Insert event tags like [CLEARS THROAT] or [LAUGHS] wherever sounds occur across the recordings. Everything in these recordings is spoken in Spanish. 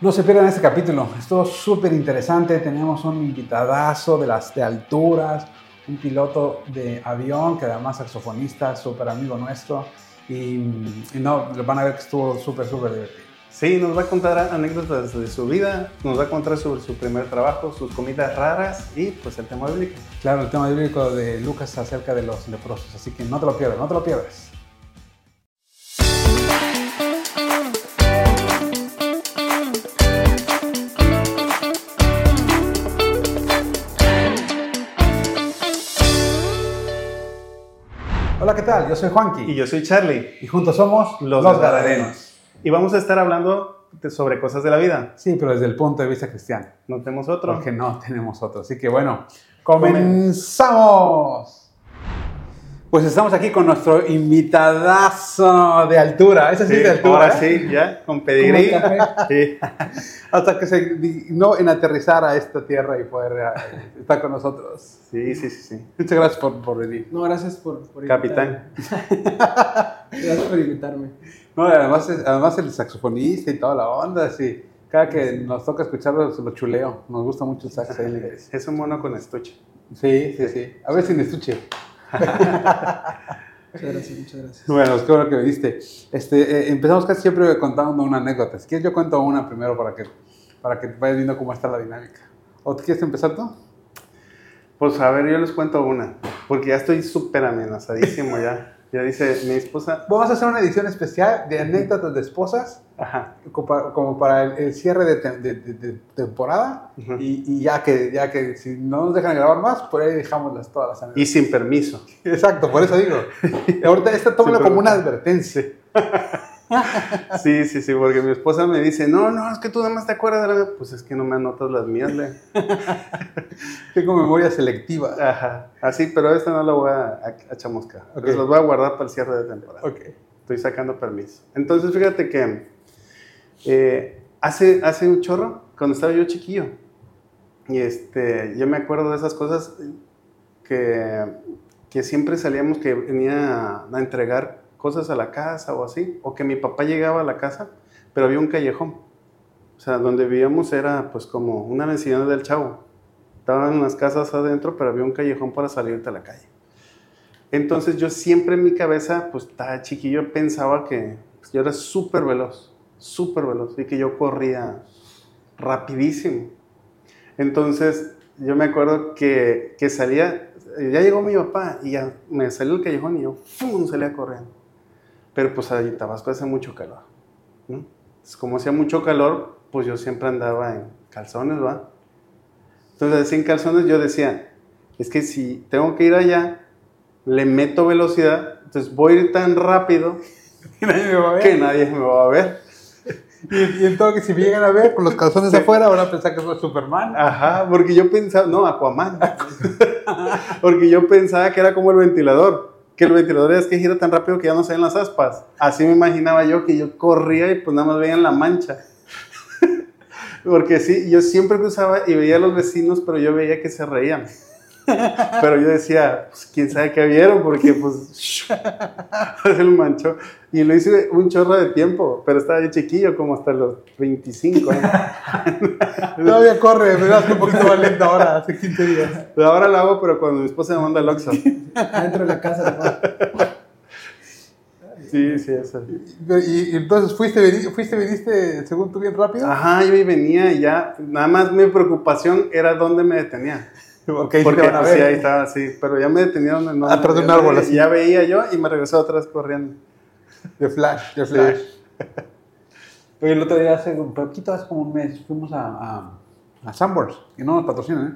No se pierdan este capítulo, estuvo súper interesante. Tenemos un invitadazo de las de alturas, un piloto de avión que además saxofonista, súper amigo nuestro. Y, y no, van a ver que estuvo súper, súper divertido. Sí, nos va a contar anécdotas de su vida, nos va a contar sobre su primer trabajo, sus comidas raras y pues el tema bíblico. Claro, el tema bíblico de Lucas acerca de los leprosos, así que no te lo pierdas, no te lo pierdas. Tal? Yo soy Juanqui. Y yo soy Charlie. Y juntos somos Los, Los Gadarenos. Y vamos a estar hablando de- sobre cosas de la vida. Sí, pero desde el punto de vista cristiano. No tenemos otro. Porque no tenemos otro. Así que bueno, comenzamos. Pues estamos aquí con nuestro invitadazo de altura. Ese sí, Sí, es de altura. ahora ¿eh? sí, ya, con pedigrí. Sí. [LAUGHS] Hasta que se dignó en aterrizar a esta tierra y poder eh, estar con nosotros. sí, sí, sí, sí. Muchas gracias por, por venir. No, gracias por, por Capitán. invitarme. [LAUGHS] Gracias por invitarme. No, además, es- además el saxofonista y toda la onda, así. Cada que nos toca escucharlo, se lo chuleo. Nos gusta mucho el sax. Es un mono con estuche. Sí, sí, sí. A ver sin estuche. Muchas gracias, muchas gracias. Bueno, qué bueno que viniste. Este, eh, empezamos casi siempre contando una anécdota. Si quieres, yo cuento una primero para que, para que vayas viendo cómo está la dinámica. ¿O te quieres empezar tú? Pues a ver, yo les cuento una, porque ya estoy súper amenazadísimo ya. [LAUGHS] Ya dice mi esposa, Vamos a hacer una edición especial de anécdotas de esposas, ajá, como para, el, el cierre de, te- de- de- de temporada. Y, y ya, que, ya que si no nos dejan grabar más, por ahí dejamos las, todas las y anécdotas. sin permiso. [LAUGHS] Exacto, por eso digo. [LAUGHS] Ahorita esta tómalo Sí, como una advertencia. [LAUGHS] [LAUGHS] Sí, sí, sí, porque mi esposa me dice, no, no, es que tú nada más te acuerdas de la... Pues es que no me anotas las mías, le. [LAUGHS] Tengo memoria selectiva. Ajá, así, pero esta no la voy a, a, a chamuscar. Ok. Las voy a guardar para el cierre de temporada. Ok. Estoy sacando permiso. Entonces, fíjate que eh, hace, hace un chorro, cuando estaba yo chiquillo, y este, yo me acuerdo de esas cosas que, que siempre salíamos que venía a entregar cosas a la casa o así, o que mi papá llegaba a la casa, pero había un callejón. O sea, donde vivíamos era pues como una vecindad del chavo. Estaban unas casas adentro, pero había un callejón para salirte a la calle. Entonces yo siempre en mi cabeza, pues estaba chiquillo, pensaba que pues, yo era súper veloz, súper veloz, y que yo corría rapidísimo. Entonces yo me acuerdo que, que salía, ya llegó mi papá y ya me salió el callejón y yo ¡fum! salía corriendo. Pero pues ahí en Tabasco hace mucho calor. ¿no? Entonces, como hacía mucho calor, pues yo siempre andaba en calzones, ¿va? Entonces, así en calzones yo decía, es que si tengo que ir allá, le meto velocidad, entonces voy a ir tan rápido [LAUGHS] Y nadie me va a ver. que nadie me va a ver. [LAUGHS] Y, y entonces, si me llegan a ver con los calzones afuera, van a pensar que soy Superman. Ajá, porque yo pensaba, no, Aquaman. [LAUGHS] porque yo pensaba que era como el ventilador, que el ventilador es que gira tan rápido que ya no se ven las aspas. Así me imaginaba yo que yo corría y pues nada más veían la mancha. [LAUGHS] porque sí, yo siempre cruzaba y veía a los vecinos, pero yo veía que se reían. Pero yo decía, pues quién sabe qué vieron, porque pues [LAUGHS] el manchó. Y lo hice un chorro de tiempo, pero estaba yo chiquillo, como hasta los 25 años. [LAUGHS] Todavía corre, me das un poquito más lento ahora, hace 15 días. Pero ahora lo hago, pero cuando mi esposa me manda el Oxxo. [LAUGHS] Adentro de la casa, papá. Sí, sí, eso. Y, y entonces fuiste, fuiste, viniste, según tú, bien rápido. Ajá, yo venía y ya, nada más mi preocupación era dónde me detenía. Ok, sí Porque te van a pues, sí, ver. ahí estaba, sí, pero ya me detenía donde no. Atrás de un árbol, así. Ya veía yo y me regresé vez corriendo. De flash, de flash. [LAUGHS] Oye, el otro día, hace un poquito, hace como un mes, fuimos a, a, a Sanborns, que no nos patrocinan, ¿eh?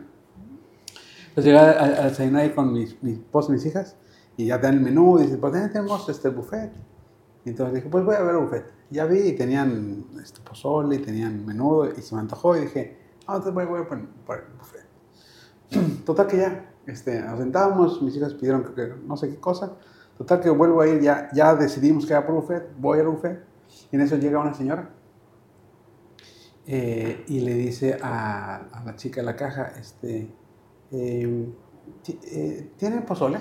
Entonces llegué a, a, a desayunar ahí con mis, mi esposa y mis hijas, y ya te dan el menú, y dicen, pues tenemos este buffet. Y entonces dije, pues voy a ver el buffet. Y ya vi, y tenían este pozole, y tenían menudo, y se me antojó, y dije, ah, entonces voy, voy por, por el buffet. [CLEARS THROAT] Total que ya, este, mis hijas pidieron que no sé qué cosa. Total que vuelvo a ir, ya, ya decidimos que era por buffet, voy al buffet. Y en eso llega una señora eh, y le dice a, a la chica de la caja, este, ti- eh, ¿tiene pozole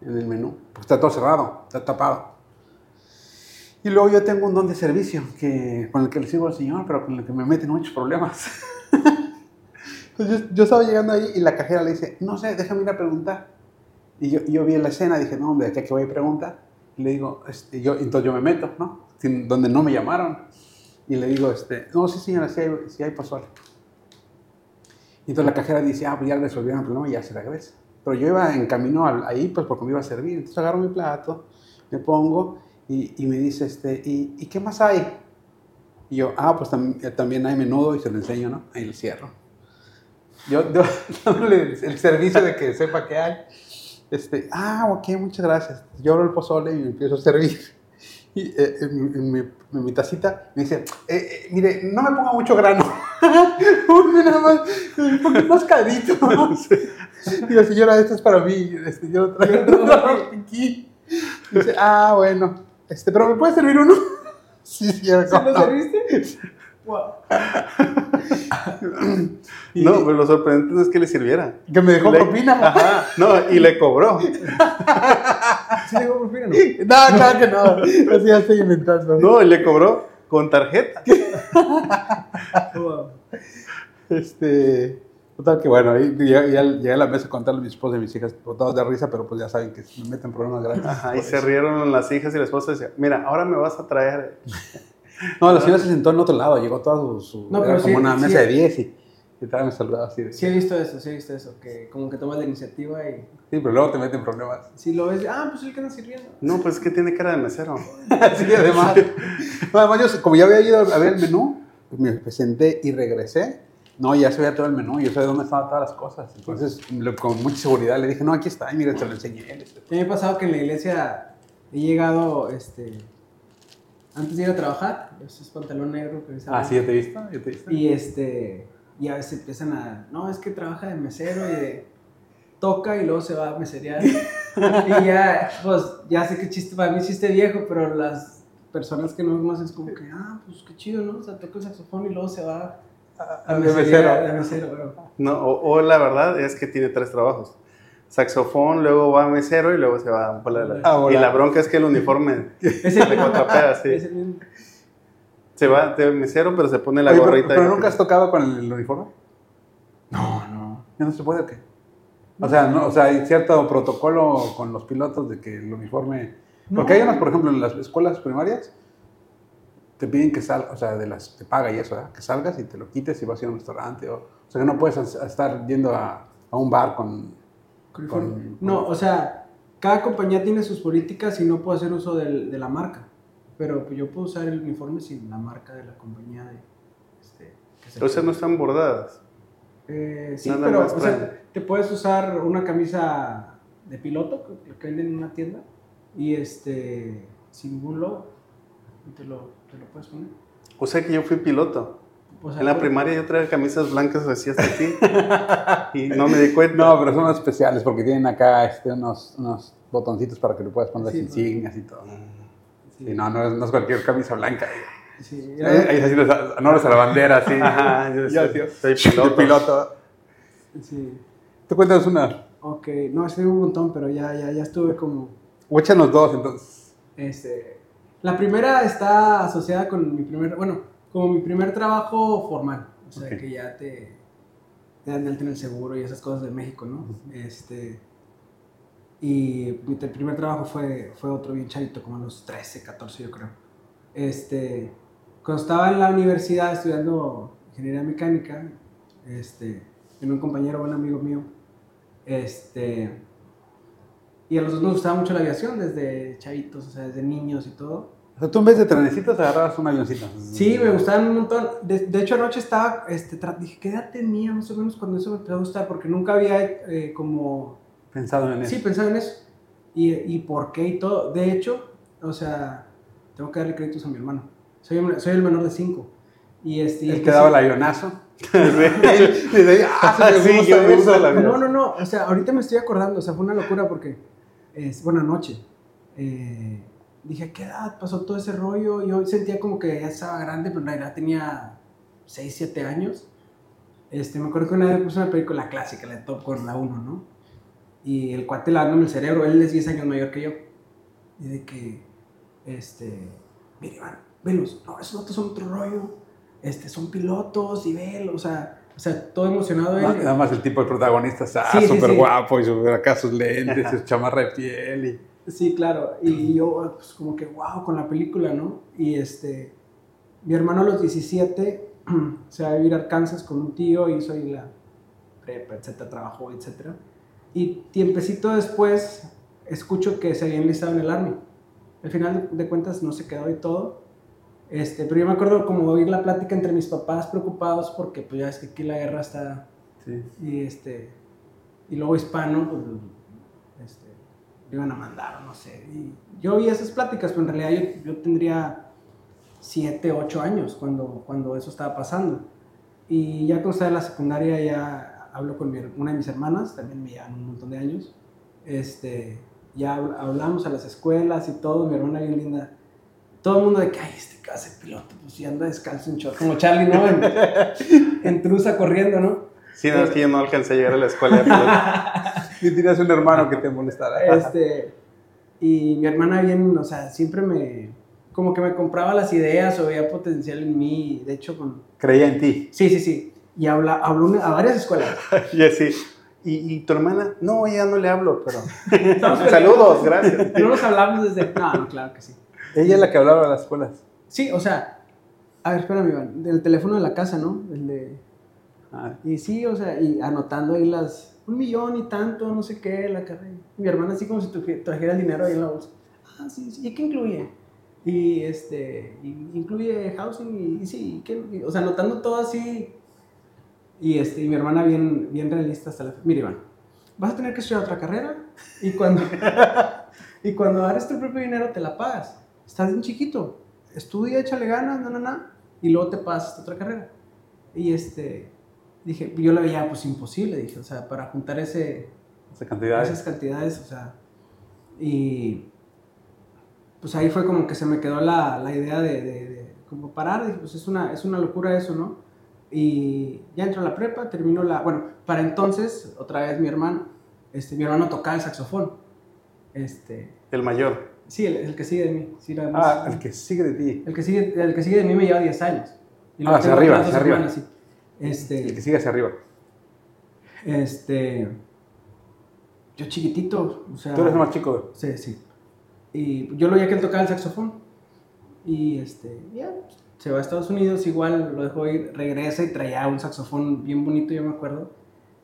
en el menú? Porque está todo cerrado, está tapado. Y luego yo tengo un don de servicio que, con el que le sirvo al Señor, pero con el que me meten muchos problemas. [LAUGHS] Entonces yo, yo estaba llegando ahí y la cajera le dice, no sé, déjame ir a preguntar. Y yo, yo vi la escena, dije, no, hombre, ¿a qué voy a preguntar? Y le digo, este, yo, entonces yo me meto, ¿no? Sin- donde no me llamaron. Y le digo, este, no, sí señora, sí hay, sí hay pozole. Y entonces la cajera dice, ah, pues ya resolvieron el problema y ya se regresa. Pero yo iba en camino al- ahí, pues porque me iba a servir. Entonces agarro mi plato, me pongo y, y me dice, este, ¿y, ¿y qué más hay? Y yo, ah, pues tam- también hay menudo y se lo enseño, ¿no? Ahí lo cierro. Yo, yo [LAUGHS] dándole el servicio de que sepa qué hay. Este, ah, ok, muchas gracias. Yo abro el pozole y me empiezo a servir. Y eh, en, mi- en mi, tacita me dice, eh, eh, mire, no me ponga mucho grano. [LAUGHS] Más, un poquito más cadito. Digo, [LAUGHS] señora, esto es para mí. Este, yo lo traigo aquí. Dice, ah, bueno. Este, pero ¿me puede servir uno? Sí. ¿Sí ¿cómo lo serviste? [LAUGHS] No, pero lo sorprendente no es que le sirviera. Que me dejó Le- propina. Ajá, no, y le cobró. [LAUGHS] ¿Sí llegó por fin o no? No, claro que no. Así ya estoy inventando. No, y le cobró con tarjeta. [LAUGHS] Este. Total que bueno, ahí ya, ya llegué a la mesa a contarle a mi esposa y mis hijas, botados de risa, pero pues ya saben que me meten problemas grandes. Ajá, y se rieron las hijas y la esposa decía, mira, ahora me vas a traer. No, la señora se sentó en otro lado, llegó toda su. su- No, era pero como sí- una sí- mesa de 10 y, y me saludaba así de. Sí he visto eso, sí he visto eso, que como que tomas la iniciativa y Sí, pero luego te meten problemas. si lo ves, ah, pues el que anda sirviendo. No, pues es que tiene cara de mesero. [LAUGHS] Así además. No, además, yo, como ya había ido a ver el menú, pues me presenté y regresé. No, ya se veía todo el menú, yo sabía dónde estaban todas las cosas. Entonces, con mucha seguridad le di, no, aquí está, y mira, te lo enseñé. Mí me ha pasado que en la iglesia he llegado, este, antes de ir a trabajar, ese es pantalón negro. precisamente. Ah, sí, ya te he visto, ya te he visto. Y este, y a veces empiezan a, no, es que trabaja de mesero y de, toca y luego se va a meserear. [LAUGHS] y ya, pues, ya sé que chiste, para mí chiste viejo, pero las personas que no conocen es como que, ah, pues qué chido, ¿no? O sea, toca el saxofón y luego se va a mesero. a mesero, bro. No, o, o la verdad es que tiene tres trabajos. Saxofón, luego va a mesero y luego se va a volar de la- A volar. Y la bronca es que el uniforme [LAUGHS] Es el contrapea, sí. Es el mismo. Se va de mesero, pero se pone la Oye, pero, gorrita. pero y- nunca has tocado con el, el uniforme. No, no. ¿Ya no se puede o qué? O sea, no, o sea, hay cierto protocolo con los pilotos de que el uniforme... Porque hay unas, por ejemplo, en las escuelas primarias, te piden que salgas, o sea, de las, te paga y eso, ¿verdad? que salgas y te lo quites y vas a ir a un restaurante. O, o sea, que no puedes estar yendo a, a un bar con... Con- no, o sea, cada compañía tiene sus políticas y no puedo hacer uso del- de la marca. Pero pues, yo puedo usar el uniforme sin la marca de la compañía de, este, que se- O sea, no están bordadas. Eh, sí, Nada pero o sea, te puedes usar una camisa de piloto que, que venden en una tienda y este sin ningún logo. Te lo, te lo puedes poner. O sea que yo fui piloto. O sea, En la primaria yo traía camisas blancas así hasta aquí. y no me di [LAUGHS] cuenta. No, pero son especiales porque tienen acá este, unos, unos botoncitos para que le puedas poner Sí, las insignias y todo. sí, Y no, no es, no es cualquier camisa blanca. sí, Ahí, ahí es así, los honores a la bandera, así. [LAUGHS] Ajá, yo Ya, soy, [LAUGHS] piloto. piloto. sí. Tú cuéntanos una. Ok, no, es un montón, pero ya, ya, ya estuve como... O échanos dos, entonces. Este, la primera está asociada con mi primer, bueno, como mi primer trabajo formal, o sea, que ya te, te dan alta en el seguro y esas cosas de México, ¿no? Este, y mi primer trabajo fue, fue otro bien chavito, como a los 13, 14 yo creo. Este, cuando estaba en la universidad estudiando ingeniería mecánica, este, tenía un compañero, un amigo mío, este, y a los dos nos gustaba mucho la aviación desde chavitos, o sea, desde niños y todo. O sea, tú en vez de trenecitos agarrabas un avioncito. Sí, me gustaban un montón. De, de hecho, anoche estaba, este, dije, ¿qué edad tenía más o menos cuando eso me empezó a gustar? Porque nunca había eh, como, Pensado en eso. sí, pensado en eso. Y, y por qué y todo. De hecho, o sea, tengo que darle créditos a mi hermano. Soy, el- soy el menor de cinco. Y este, el que daba el avionazo. [LAUGHS] ah, [LAUGHS] el avión. No, no, no. O sea, ahorita me estoy acordando. O sea, fue una locura porque. Es buena noche. Eh, dije, ¿a qué edad pasó todo ese rollo? Yo sentía como que ya estaba grande, pero en realidad tenía 6, 7 años. Este, me acuerdo que una vez puse una película clásica, la de Top Gun, la 1, ¿no? Y el cuate lavándome el cerebro, él es 10 años mayor que yo. Y de que, este, mire, Iván, velos, no, esos otros son otro rollo, este, son pilotos y velos, o sea, o sea, todo emocionado él. Nada más el tipo de protagonista Sí, sí, súper sí. guapo y su, acá sus lentes, su [LAUGHS] chamarra de piel. Y... Sí, claro. Y yo, pues, como que, wow, con la película, ¿no? Y este, mi hermano a los 17 [CLEARS THROAT] se va a vivir a Arkansas con un tío, hizo ahí la prepa, etcétera, trabajó, etcétera. Y tiempecito después, escucho que se había enlistado en el Army. Al final de cuentas no se quedó y todo. Este, pero yo me acuerdo como oír la plática entre mis papás preocupados porque pues ya es que aquí la guerra está Sí. y este y luego hispano pues este, lo iban a mandar no sé. Y yo oí esas pláticas pero en realidad yo, yo tendría 7, 8 años cuando, cuando eso estaba pasando. Y ya cuando estaba en la secundaria ya hablo con mi una de mis hermanas también me llevan un montón de años. Este ya habl- hablamos a las escuelas y todo mi hermana bien linda. Todo el mundo de que ay este ser piloto pues si anda descalzo en short como Charlie no en, en trusa corriendo no Sí, no, es que yo no alcancé a llegar a la escuela de piloto. [LAUGHS] Y tenías un hermano que te molestara. [LAUGHS] Este, y mi hermana bien, o sea, siempre me, como que me compraba las ideas o veía potencial en mí, de hecho, con, Creía en ti. sí, sí, sí, y habla, habló a varias escuelas. [LAUGHS] y así. ¿Y, y tu hermana? No, ya no le hablo, pero. [LAUGHS] Saludos, gracias. No nos hablamos desde, no, no, claro que sí. Ella es la que hablaba a las escuelas. Sí, o sea, a ver, espérame, Iván, del teléfono de la casa, ¿no? El de, Ah, y sí, o sea, y anotando ahí las, un millón y tanto, no sé qué, la carrera. Mi hermana así como si trajera el dinero ahí en la bolsa. Ah, sí, sí, ¿y qué incluye? Y este, incluye housing y, y sí, ¿y qué? O sea, anotando todo así. Y este, y mi hermana bien, bien realista hasta la... Mira, Iván, vas a tener que estudiar otra carrera y cuando, [LAUGHS] y cuando agarres tu propio dinero te la pagas. Estás bien chiquito, estudia, échale ganas, na, na, na, y luego te pasas esta otra carrera. Y este, dije, yo lo veía pues imposible, dije, o sea, para juntar ese, esa cantidad. esas cantidades, o sea, y pues ahí fue como que se me quedó la, la idea de, de- de como parar, dije, pues es una, es una locura eso, ¿no? Y ya entró a la prepa, terminó la, bueno, para entonces, otra vez mi hermano, este, mi hermano tocaba el saxofón, este, El mayor. sí, el, el que sigue de mí, sí, Ah, el que sigue de ti. el que sigue, el que sigue de mí me lleva 10 años. Y Ah, hacia arriba, hacia arriba. Sí. Este, El que sigue hacia arriba. Este. Yo chiquitito, o sea. Tú eres el más chico. Sí, sí. Y yo lo veía que él tocaba el saxofón. Y este, ya, se va a Estados Unidos, igual lo dejó ir, regresa y traía un saxofón bien bonito, yo me acuerdo.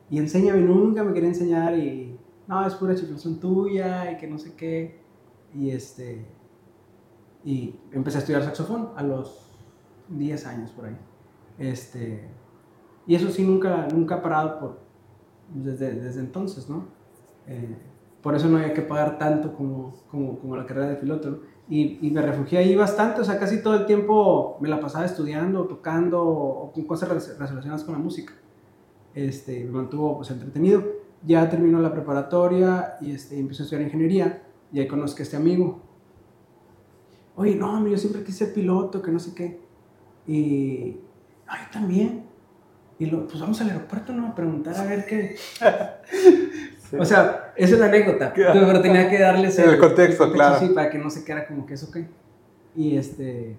Y enséñame, nunca me quería enseñar y. No, es pura chiflación tuya y que no sé qué. Y este. Y empecé a estudiar saxofón a los 10 años por ahí. Este. Y eso sí, nunca, nunca ha parado por, desde, desde entonces, ¿no? Eh, por eso no había que pagar tanto como, como, como la carrera de piloto, ¿no? Y, y me refugié ahí bastante, o sea, casi todo el tiempo me la pasaba estudiando, tocando o con cosas re- relacionadas con la música. Este, me mantuvo pues, entretenido. Ya terminó la preparatoria y este, empecé a estudiar ingeniería y ahí conozco a este amigo. Oye, no, yo siempre quise ser piloto, que no sé qué. Y, ah, yo también. Y lo, pues vamos al aeropuerto, ¿no? A preguntar a ver qué. [LAUGHS] O sea, esa es la anécdota. Pero tenía que darles El contexto, claro. Sí, para que no se quedara como que eso qué. Y este.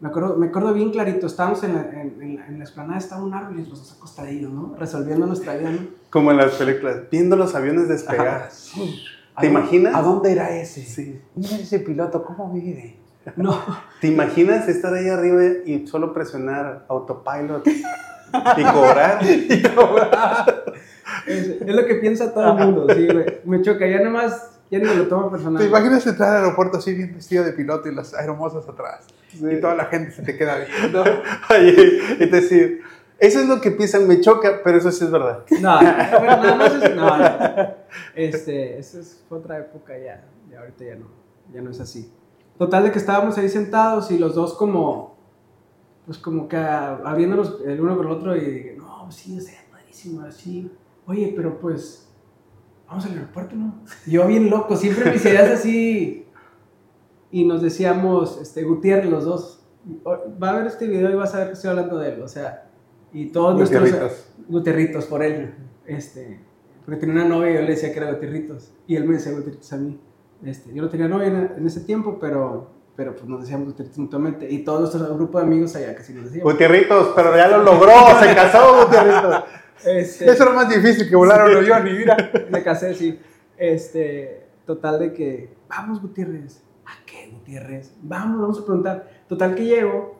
Me acuerdo, me acuerdo bien clarito. Estábamos en la, en, en la, en la explanada, estaba un árbol y los dos acostadillos, ¿no? Resolviendo nuestra vida, ¿no? Como en las películas, viendo los aviones despegar. Sí. ¿Te ¿A dónde- imaginas? ¿A dónde irá ese? Sí. Mira ese piloto, ¿cómo vive? [LAUGHS] No. ¿Te imaginas estar ahí arriba y solo presionar autopilot [LAUGHS] [LAUGHS] y cobrar? Es, es lo que piensa todo el mundo, sí, güey. Me choca, ya nomás, ya ni me lo tomo personal. ¿Te imaginas entrar al aeropuerto así bien vestido de piloto y las hermosas atrás? Y toda la gente se te queda viendo. [LAUGHS] Oye, y decir, eso es lo que piensan, me choca, pero eso sí es verdad. No, bueno, nada más es, no, no. Este, eso es fue otra época ya, ya ahorita ya no, ya no es así. Total de que estábamos ahí sentados y los dos como, pues como que abriéndonos el uno con el otro y dije, no, pues sí, o sea, padrísimo, así. Oye, pero pues, vamos al aeropuerto, ¿no? Yo bien loco, siempre mis ideas así. Y nos decíamos, este, Gutiérrez, los dos, va a ver este video y vas a ver que estoy hablando de él, o sea, y todos nuestros... Gutierritos. Gutierritos por él. Este, porque tenía una novia y yo le decía que era Gutierritos. Y él me decía Gutierritos a mí. Este, yo no tenía novia en, en ese tiempo, pero pero pues nos decíamos Gutierritos mutuamente. Y todo nuestro grupo de amigos allá casi nos decíamos. Gutierritos, pero ya lo logró, se casó Gutierritos. Este, Eso era más difícil que volar un avión y mira. me casé, sí. Este, total de que, vamos Gutiérrez. ¿A qué Gutiérrez? Vamos, vamos a preguntar. Total que llego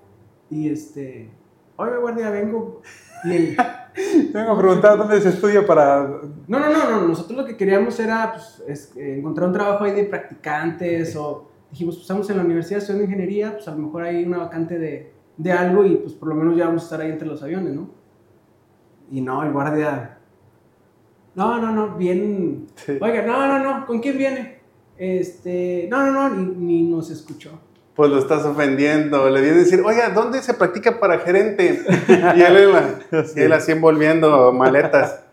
y este, oye guardia, vengo. Y el, [LAUGHS] Vengo a preguntar dónde se estudia para. no, no, no, no, nosotros lo que queríamos era pues, es, eh, encontrar un trabajo ahí de practicantes o dijimos, pues estamos en la universidad estudiando ingeniería, pues a lo mejor hay una vacante de, de algo y pues por lo menos ya vamos a estar ahí entre los aviones, ¿no? Y no, el guardia, no, no, no, bien, Sí. oiga, no, no, no, ¿con quién viene? Este, no, no, no, ni, ni nos escuchó. Pues lo estás ofendiendo. Le viene a decir, oiga, ¿dónde se practica para gerente? [LAUGHS] Y él, [LAUGHS] y él así envolviendo maletas.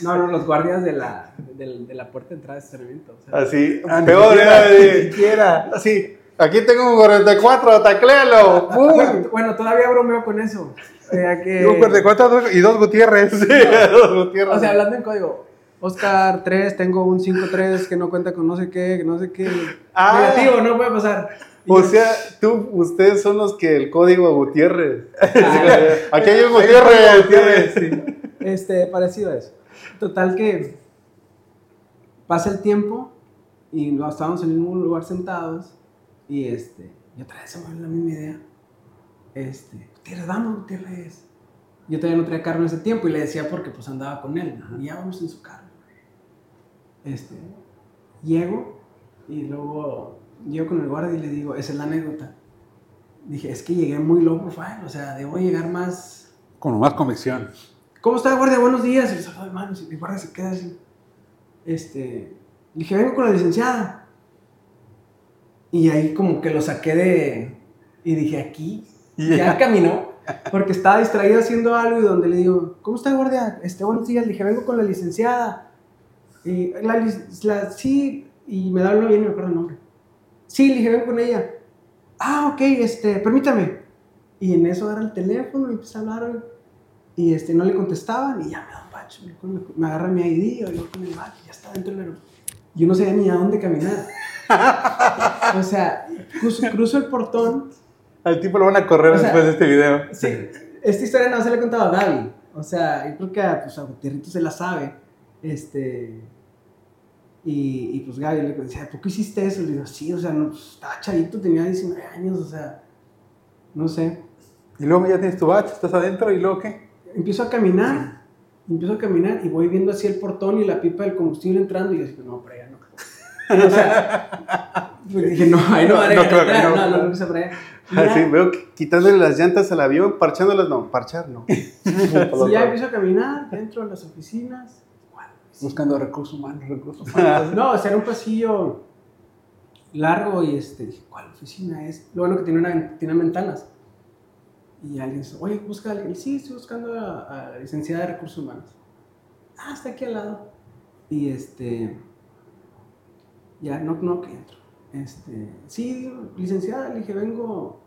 No, no, los guardias de la, de, de la puerta de entrada de estacionamiento. o sea, Así, Ah, ni peor Ni siquiera. así, aquí tengo un 44, tacléalo. Bueno, bueno, todavía bromeo con eso. O sea, que... De cuatro y dos Gutiérrez. Sí, [LAUGHS] Gutiérrez. O sea, hablando en código. Oscar 3, tengo un 5-3 que no cuenta con no sé qué, que no sé qué. Ah. Negativo, no puede pasar. O sea, tú, ustedes son los que el código Gutiérrez. Ah. [LAUGHS] Aquí hay un un Gutiérrez. Gutiérrez, sí. este, parecido a eso. Total que pasa el tiempo y no, estábamos en el mismo lugar sentados y este, y otra vez se me la misma idea. Este, Gutiérrez, vamos, Gutiérrez. Yo todavía no traía carro en ese tiempo y le decía porque pues andaba con él. Y ya vamos en su carro. Este, llego y luego llego con el guardia y le digo, esa es la anécdota. Dije, es que llegué muy low profile, o sea, debo llegar más, Con más convicción. ¿Cómo está, guardia? Buenos días. Y le saludo de manos y el guardia se queda así. Este, le dije, vengo con la licenciada. Y ahí como que lo saqué de... Y dije, aquí. [LAUGHS] Ya caminó. Porque estaba distraído haciendo algo y donde le digo, ¿cómo está, guardia? Este, buenos días. Le dije, vengo con la licenciada. Y la, la- sí, y me da el bien y me acuerdo el nombre. Sí, le dije, vengo con ella. Ah, ok, este, permítame. Y en eso agarra el teléfono y empieza a hablar. Y este, no le contestaban y ya me da un bacho. Me, me agarra mi ID y yo con el bacho, ya está dentro del aeropuerto. Yo no sabía ni a dónde caminar. o sea, cruzo, cruzo el portón. Al tipo lo van a correr O sea, después de este video. Sí, esta historia no se la he contado a Gaby. O sea, yo creo que a, pues, a Gutierrito se la sabe. Este. Y, y pues Gaby le decía, ¿por qué hiciste eso? Le digo, sí, o sea, no, pues, estaba chavito, tenía 19 años, o sea, no sé. Y luego ya tienes tu batch, estás adentro y luego qué? Empiezo a caminar, empiezo a caminar y voy viendo así el portón y la pipa del combustible entrando y yo digo, no, por allá no. [LAUGHS] O sea, pues dije, no, ahí no, No, no creo no. no, no, no, no, allá. Y ya- Así, veo que quitándole las llantas al avión, parchándolas, no, parchar no. [LAUGHS] Sí, ya empiezo a caminar dentro de las oficinas. Buscando recursos humanos, recursos [LAUGHS] humanos. No, o sea, era un pasillo largo y este, dije, ¿cuál oficina es? Lo bueno que tiene, una, tiene ventanas. Y alguien dice, oye, busca a alguien. Sí, estoy buscando a, la licenciada de recursos humanos. Ah, está aquí al lado. Y este, ya, no, no, que entro. Este, sí, licenciada, le dije, vengo,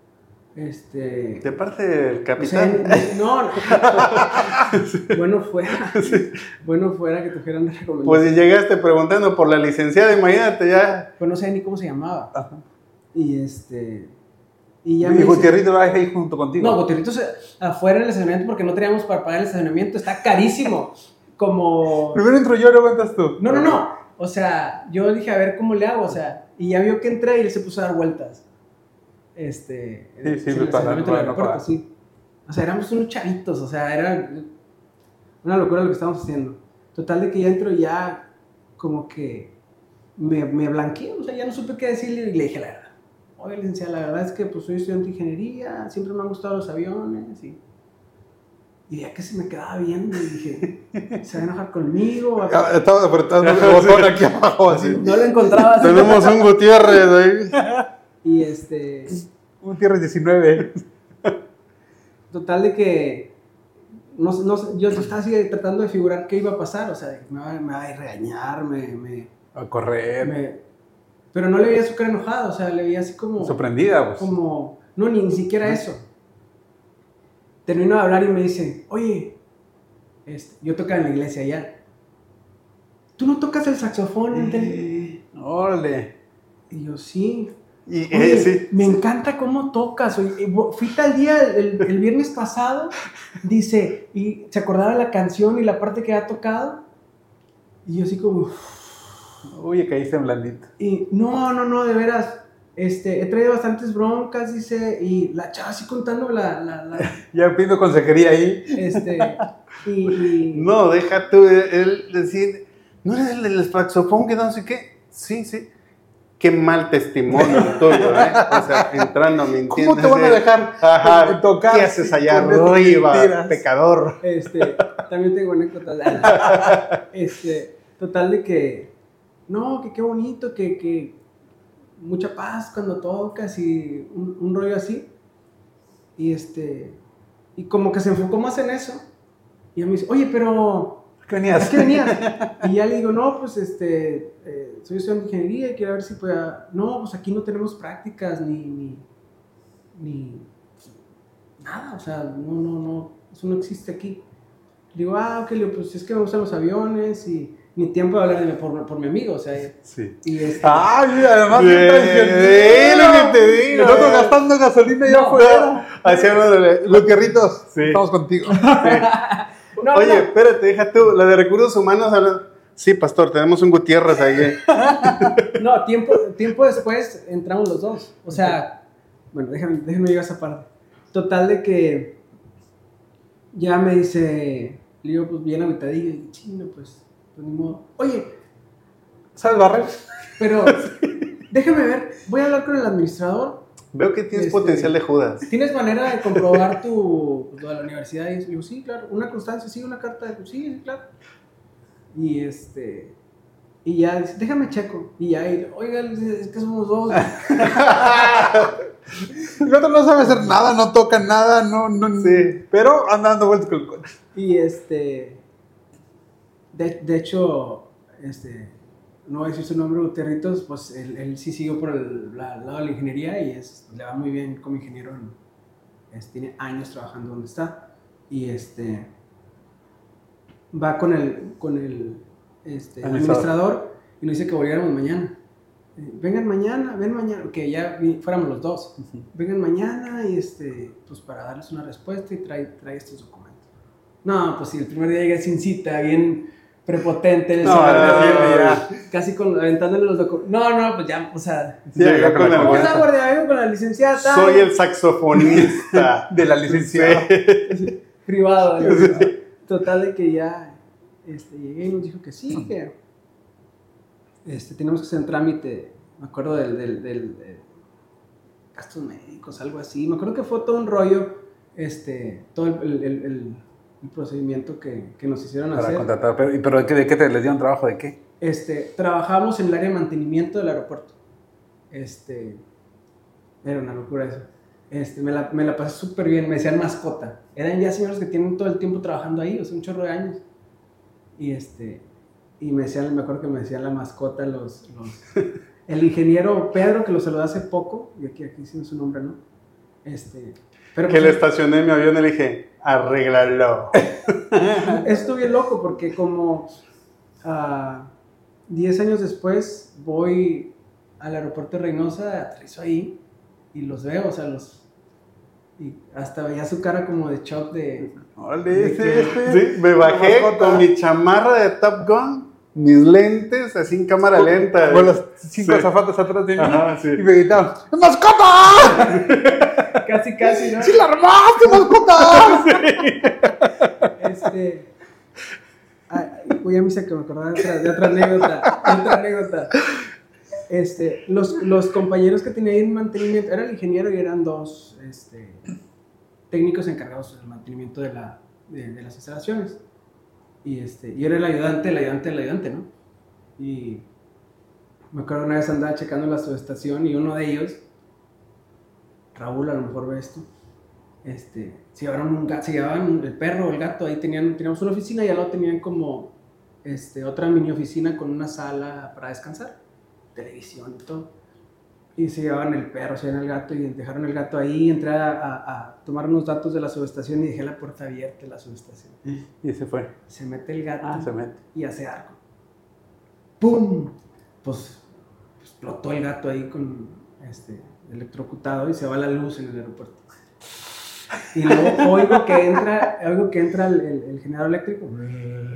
este... De parte del O sea, capitán. no, no. [LAUGHS] bueno fuera. [LAUGHS] Bueno fuera que te fueran de recomendación. Pues si llegaste preguntando por la licenciada, imagínate ya. Pues no sé ni cómo se llamaba. Ajá. Y este. Y ya Y Gutierrito va ahí junto contigo. No, Gutierrito se- afuera del estacionamiento porque no teníamos para pagar el estacionamiento. Está carísimo. Como. Primero entro yo, luego entras tú. No, no, no. O sea, yo dije, a ver cómo le hago. O sea, y ya vio que entré y él se puso a dar vueltas. Este. Sí, sí, me pasa, no, sí. O sea, éramos unos chavitos. O sea, era una locura lo que estábamos haciendo. Total de que ya entro y ya como que me, me blanqueé. O sea, ya no supe qué decirle y le dije la verdad. Oye, licenciada, la verdad es que pues soy estudiante de ingeniería, siempre me han gustado los aviones y... Y ya que se me quedaba viendo y dije, [LAUGHS] ¿se va a enojar conmigo? Ah, Estaba apretando el [LAUGHS] botón aquí abajo, así. [LAUGHS] No lo encontraba así. Tenemos un Gutiérrez ahí. Y este, Gutiérrez 19. total de que, no, sé- no, sé, yo estaba así tratando de figurar qué iba a pasar, o sea, me va, me va a regañar, me, me, A correr. me- Pero no le veía su cara enojada, o sea, le veía así como... Sorprendida, pues. como, no, ni, ni siquiera eso. Termino de hablar y me dice, oye, este, yo tocaba en la iglesia allá. ¿Tú no tocas el saxofón? Intel?" Órale. Y yo, sí. Y Oye, eh, sí. me encanta cómo tocas. oye, eh, fui tal día, el, el viernes pasado, dice, y se acordaba la canción y la parte que ha tocado. Y yo así como, Oye, caíste en blandito. y no, no, no, de veras. Este, he traído bastantes broncas, dice, y la chava así contando la, la, la- [LAUGHS] Ya pidiendo consejería ahí. este, y, y- No, deja tú, él decir, ¿no eres el del saxofón que no sé qué? Sí, sí. Qué mal testimonio [LAUGHS] tuyo, ¿eh? O sea, entrando, ¿me entiendes? ¿Cómo te van a dejar Ajá, tocar ¿Qué haces allá arriba, mentiras? pecador? Este, también tengo anécdotas. [LAUGHS] Este, total de que, no, que qué bonito, que, que mucha paz cuando tocas y un, un rollo así. Y este, y como que se enfocó más en eso. Y a mí dice, oye, pero, ¿Qué ¿a venías? qué venías? [LAUGHS] Y ya le digo, no, pues este, eh, soy estudiante de ingeniería y quiero ver si pueda. No, pues aquí no tenemos prácticas ni, ni, ni nada, o sea, no, no, no, eso no existe aquí. Le digo, ah, ok, pues es que me gustan los aviones y ni tiempo de hablar de mi, por, por mi amigo, o sea, Sí. y este, Ay, además, Sí, bien traicionero. lo que te digo. Nosotros gastando gasolina No. afuera. Hacíamos de... Los guerritos, Sí. estamos contigo. [LAUGHS] no, Oye, no, espérate, deja tú, la de recursos humanos. Sí, pastor, tenemos un Gutiérrez ahí. [LAUGHS] no, tiempo, tiempo después entramos los dos, o sea, bueno, déjame, déjame llegar a esa parte. Total de que ya me dice, le digo, pues bien ahorita, y chino, pues, pues ni modo. Oye, ¿Sabes barrer? pero [LAUGHS] déjame ver, voy a hablar con el administrador Veo que tienes Este- potencial de Judas. ¿Tienes manera de comprobar tu, [LAUGHS] lo de la universidad? Y yo digo, sí, claro. Una constancia, sí, una carta de... Sí, sí, claro. Y este... Y ya dice, déjame checo. Y ya, y, oiga, es que somos dos. [LAUGHS] El otro no sabe hacer nada, no toca nada, no, no, Sí. pero anda dando vueltas con el coche. Y este... De, de hecho, este... No voy a decir su nombre, Gutierritos, pues él, él sí siguió por el la- lado de la ingeniería y es, le va muy bien como ingeniero. en- es- tiene años trabajando donde está. Y este... Va con el, con el este, Administrador. y nos dice que volviéramos mañana. Eh, Vengan mañana, ven mañana, que ya fuéramos los dos. Vengan mañana y este, pues para darles una respuesta y trae, trae estos documentos. No, pues si el primer día llegué sin cita, bien prepotente, en No, no, no, casi con, aventándole los documentos. No, no, pues ya, o sea, Sí, Llegó ya con con la con la licenciada tal, Soy el saxofonista. [LAUGHS] De la licenciada. [LAUGHS] privado. ¿no? Total de que ya este, llegué y nos dijo que sí, que este, tenemos que hacer un trámite, me acuerdo del, del, del- de gastos médicos, algo así. Me acuerdo que fue todo un rollo, este, todo el, el- el- el- el procedimiento que, que nos hicieron Para hacer. contratar. Pero, ¿y ¿Pero de qué, de qué te les dieron trabajo? ¿De qué? Este, trabajamos en el área de mantenimiento del aeropuerto. Este, era una locura eso. Este, me, la, me la pasé súper bien, me decían mascota. Eran ya señores que tienen todo el tiempo trabajando ahí, o sea, un chorro de años. Y este, y me decían, me acuerdo que me decían la mascota los, los [LAUGHS] el ingeniero Pedro, que lo saludé hace poco, y aquí, aquí sí su nombre, ¿no? Este, pero que pues, le estacioné mi avión y le dije, arréglalo. [LAUGHS] Esto bien loco porque como ah, 10 años después voy al aeropuerto de Reynosa, aterrizo ahí y los veo, o sea, los... Y hasta veía su cara como de shock de... Órale, ¿De este, qué? este. Sí, me bajé con mi chamarra de Top Gun, mis lentes, así en cámara lenta. Con las cinco Sí. atrás de mí. Ajá, sí. Y me gritaban, ¡Mascota! [LAUGHS] Casi, casi, ¿no? ¡Sí la armaste, mascota! [LAUGHS] Este... Ay, Voy a misa que me acordaba de otra, de otra anécdota. de otra anécdota. Este, los, los compañeros que tenía ahí en mantenimiento, era el ingeniero y eran dos este, técnicos encargados del mantenimiento de, la, de, de las instalaciones. Y, este, y era el ayudante, el ayudante, el ayudante, ¿no? Y me acuerdo una vez andaba checando la subestación y uno de ellos, Raúl a lo mejor ve esto, este, se llevaron un gato, se llevaban el perro el gato, ahí tenían, teníamos una oficina y al lado tenían como este, otra mini oficina con una sala para descansar, televisión y todo. Y se llevaban el perro, se llevaban el gato y dejaron el gato ahí, entré a, a- a tomar unos datos de la subestación y dejé la puerta abierta de la subestación. Y se fue. Se mete el gato Ah, se mete. y hace algo. ¡Pum! Pues explotó el gato ahí con... este, electrocutado y se va la luz en el aeropuerto. Y luego oigo que entra, oigo que entra el, el- el generador eléctrico,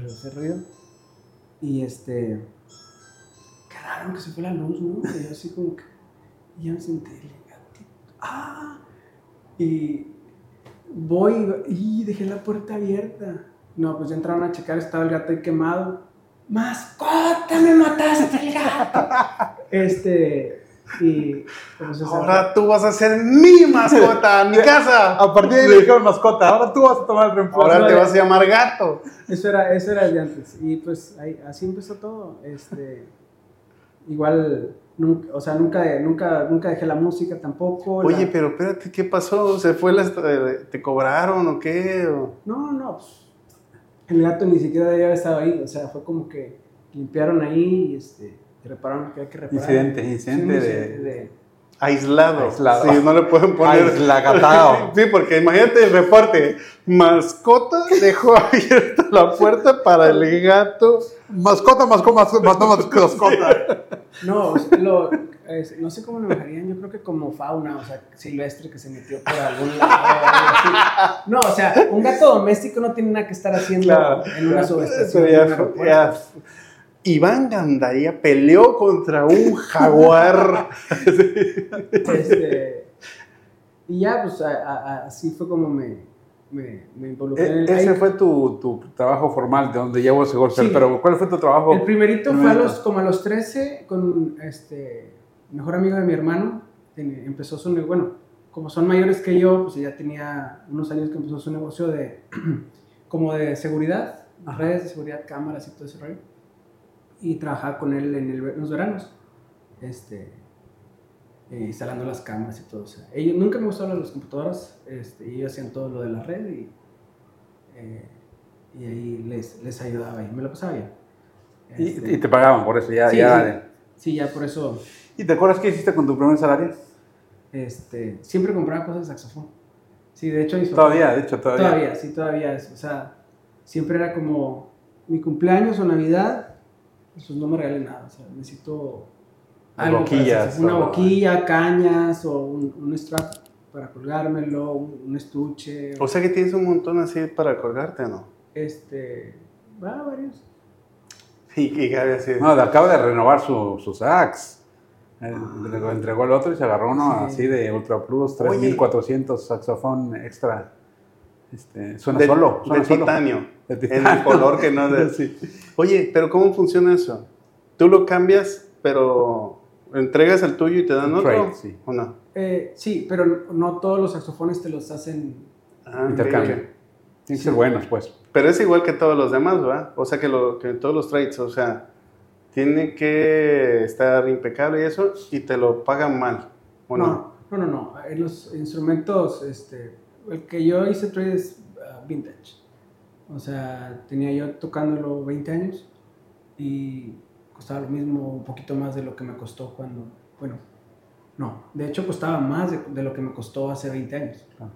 ese ruido, y este, qué raro que se fue la luz, ¿no? Y yo así como que, y ya me senté, ah, y voy y dejé la puerta abierta. No, pues ya entraron a checar, estaba el gato ahí quemado. ¡Mascota, me mataste el gato! [LAUGHS] Este, y pues, o sea, Ahora tú vas a ser mi mascota, [LAUGHS] mi casa. A partir de ahí le dijeron mascota, ahora tú vas a tomar el reemplazo. Ahora te vas a llamar gato. Eso era, eso era de antes. Y pues ahí, así empezó todo. Este, igual, nunca, o sea, nunca, nunca, nunca dejé la música tampoco. la- Oye, pero espérate, ¿qué pasó? ¿Se fue la eh, ¿Te cobraron o qué? O- No, no, pues, el gato ni siquiera debería haber estado ahí. O sea, fue como que limpiaron ahí y este, repararon lo que había que reparar. Incidente, Sí, un incidente de... incidente de- Aislado. Aislado. Sí, no le pueden poner. Aislagatado. [LAUGHS] sí, porque imagínate el reporte. Mascota dejó abierta la puerta para el gato. Mascota, mascota, mascota, no, mascota. [LAUGHS] No, lo- es- no sé cómo lo dejarían, yo creo que como fauna, o sea, silvestre que se metió por algún lado. así. No, o sea, un gato doméstico no tiene nada que estar haciendo Claro. en una subestación. Eso Iván Gandaría peleó contra un jaguar. [LAUGHS] Este, y ya, pues a- a- a- así fue como me, me, me involucré en el E- Ese ahí- fue tu, tu trabajo formal de donde llevo ese golpe. Sí. Pero ¿cuál fue tu trabajo? El primerito fue a los, como a los 13 con este mejor amigo de mi hermano. Empezó su negocio, bueno, como son mayores que yo, pues ya tenía unos años que empezó su negocio de [CLEARS THROAT] como de seguridad, Ajá. redes de seguridad, cámaras y todo ese rollo. Y trabajaba con él en, el en los veranos, este, eh, instalando las cámaras y todo. O sea, ellos nunca me gustaron las computadoras, este, y ellos hacían todo lo de la red y, eh, y ahí les, les ayudaba y me lo pasaba bien. Este, Y, y te pagaban por eso, ya. Sí, ya sí. Sí, ya por eso ¿Y te acuerdas qué hiciste con tu primer salario? este, siempre compraba cosas de saxofón. Sí, de hecho, Todavía, de hecho, todavía. Todavía, sí, todavía es. O sea, siempre era como mi cumpleaños o Navidad, pues no me regalen nada. O sea, necesito algo. para boquillas, Una o- boquilla, cañas o un, un strap para colgármelo, un, un estuche. O sea que tienes un montón así para colgarte, ¿no? este, va, varios. Y, y así. No, acaba de renovar su, su sax. Eh, Lo entregó el otro y se agarró uno Sí. así de Ultra Plus, Oye. 3400 saxofón extra. Este, suena de, solo. de Suena solo. titanio. De En el color que no [LAUGHS] de... Sí. Oye, pero ¿cómo funciona eso? Tú lo cambias, pero entregas el tuyo y te dan otro. trade, sí. ¿O no? Eh, sí, pero no- todos los saxofones te los hacen. Ah, Intercambio. ok. Tienen que ser buenos, pues. Pero es igual que todos los demás, ¿verdad? O sea, que, lo, que todos los trades, o sea, tiene que estar impecable y eso, y te lo pagan mal, ¿o no? No, no, no, no. En los instrumentos, este, el que yo hice trade es ah, vintage. O sea, tenía yo tocándolo 20 años y costaba lo mismo, un poquito más de lo que me costó cuando, bueno, no, de hecho costaba más de, de lo que me costó hace 20 años. Ah.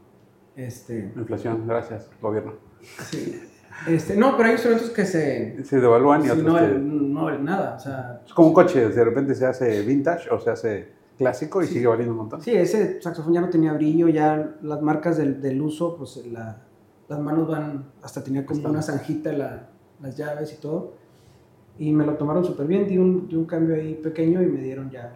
Este, Inflación, gracias, gobierno. sí. Este, no, pero hay instrumentos que se, Se devalúan y sí, otros no, que- no valen nada. O sea, Es como un coche, de repente se hace vintage o se hace clásico y sigue valiendo un montón. Sí, ese saxofón ya no tenía brillo, ya las marcas del, del uso, pues la- las manos van, hasta tenía como Están. una zanjita la- las llaves y todo. Y me lo tomaron súper bien, di un, di un cambio ahí pequeño y me dieron ya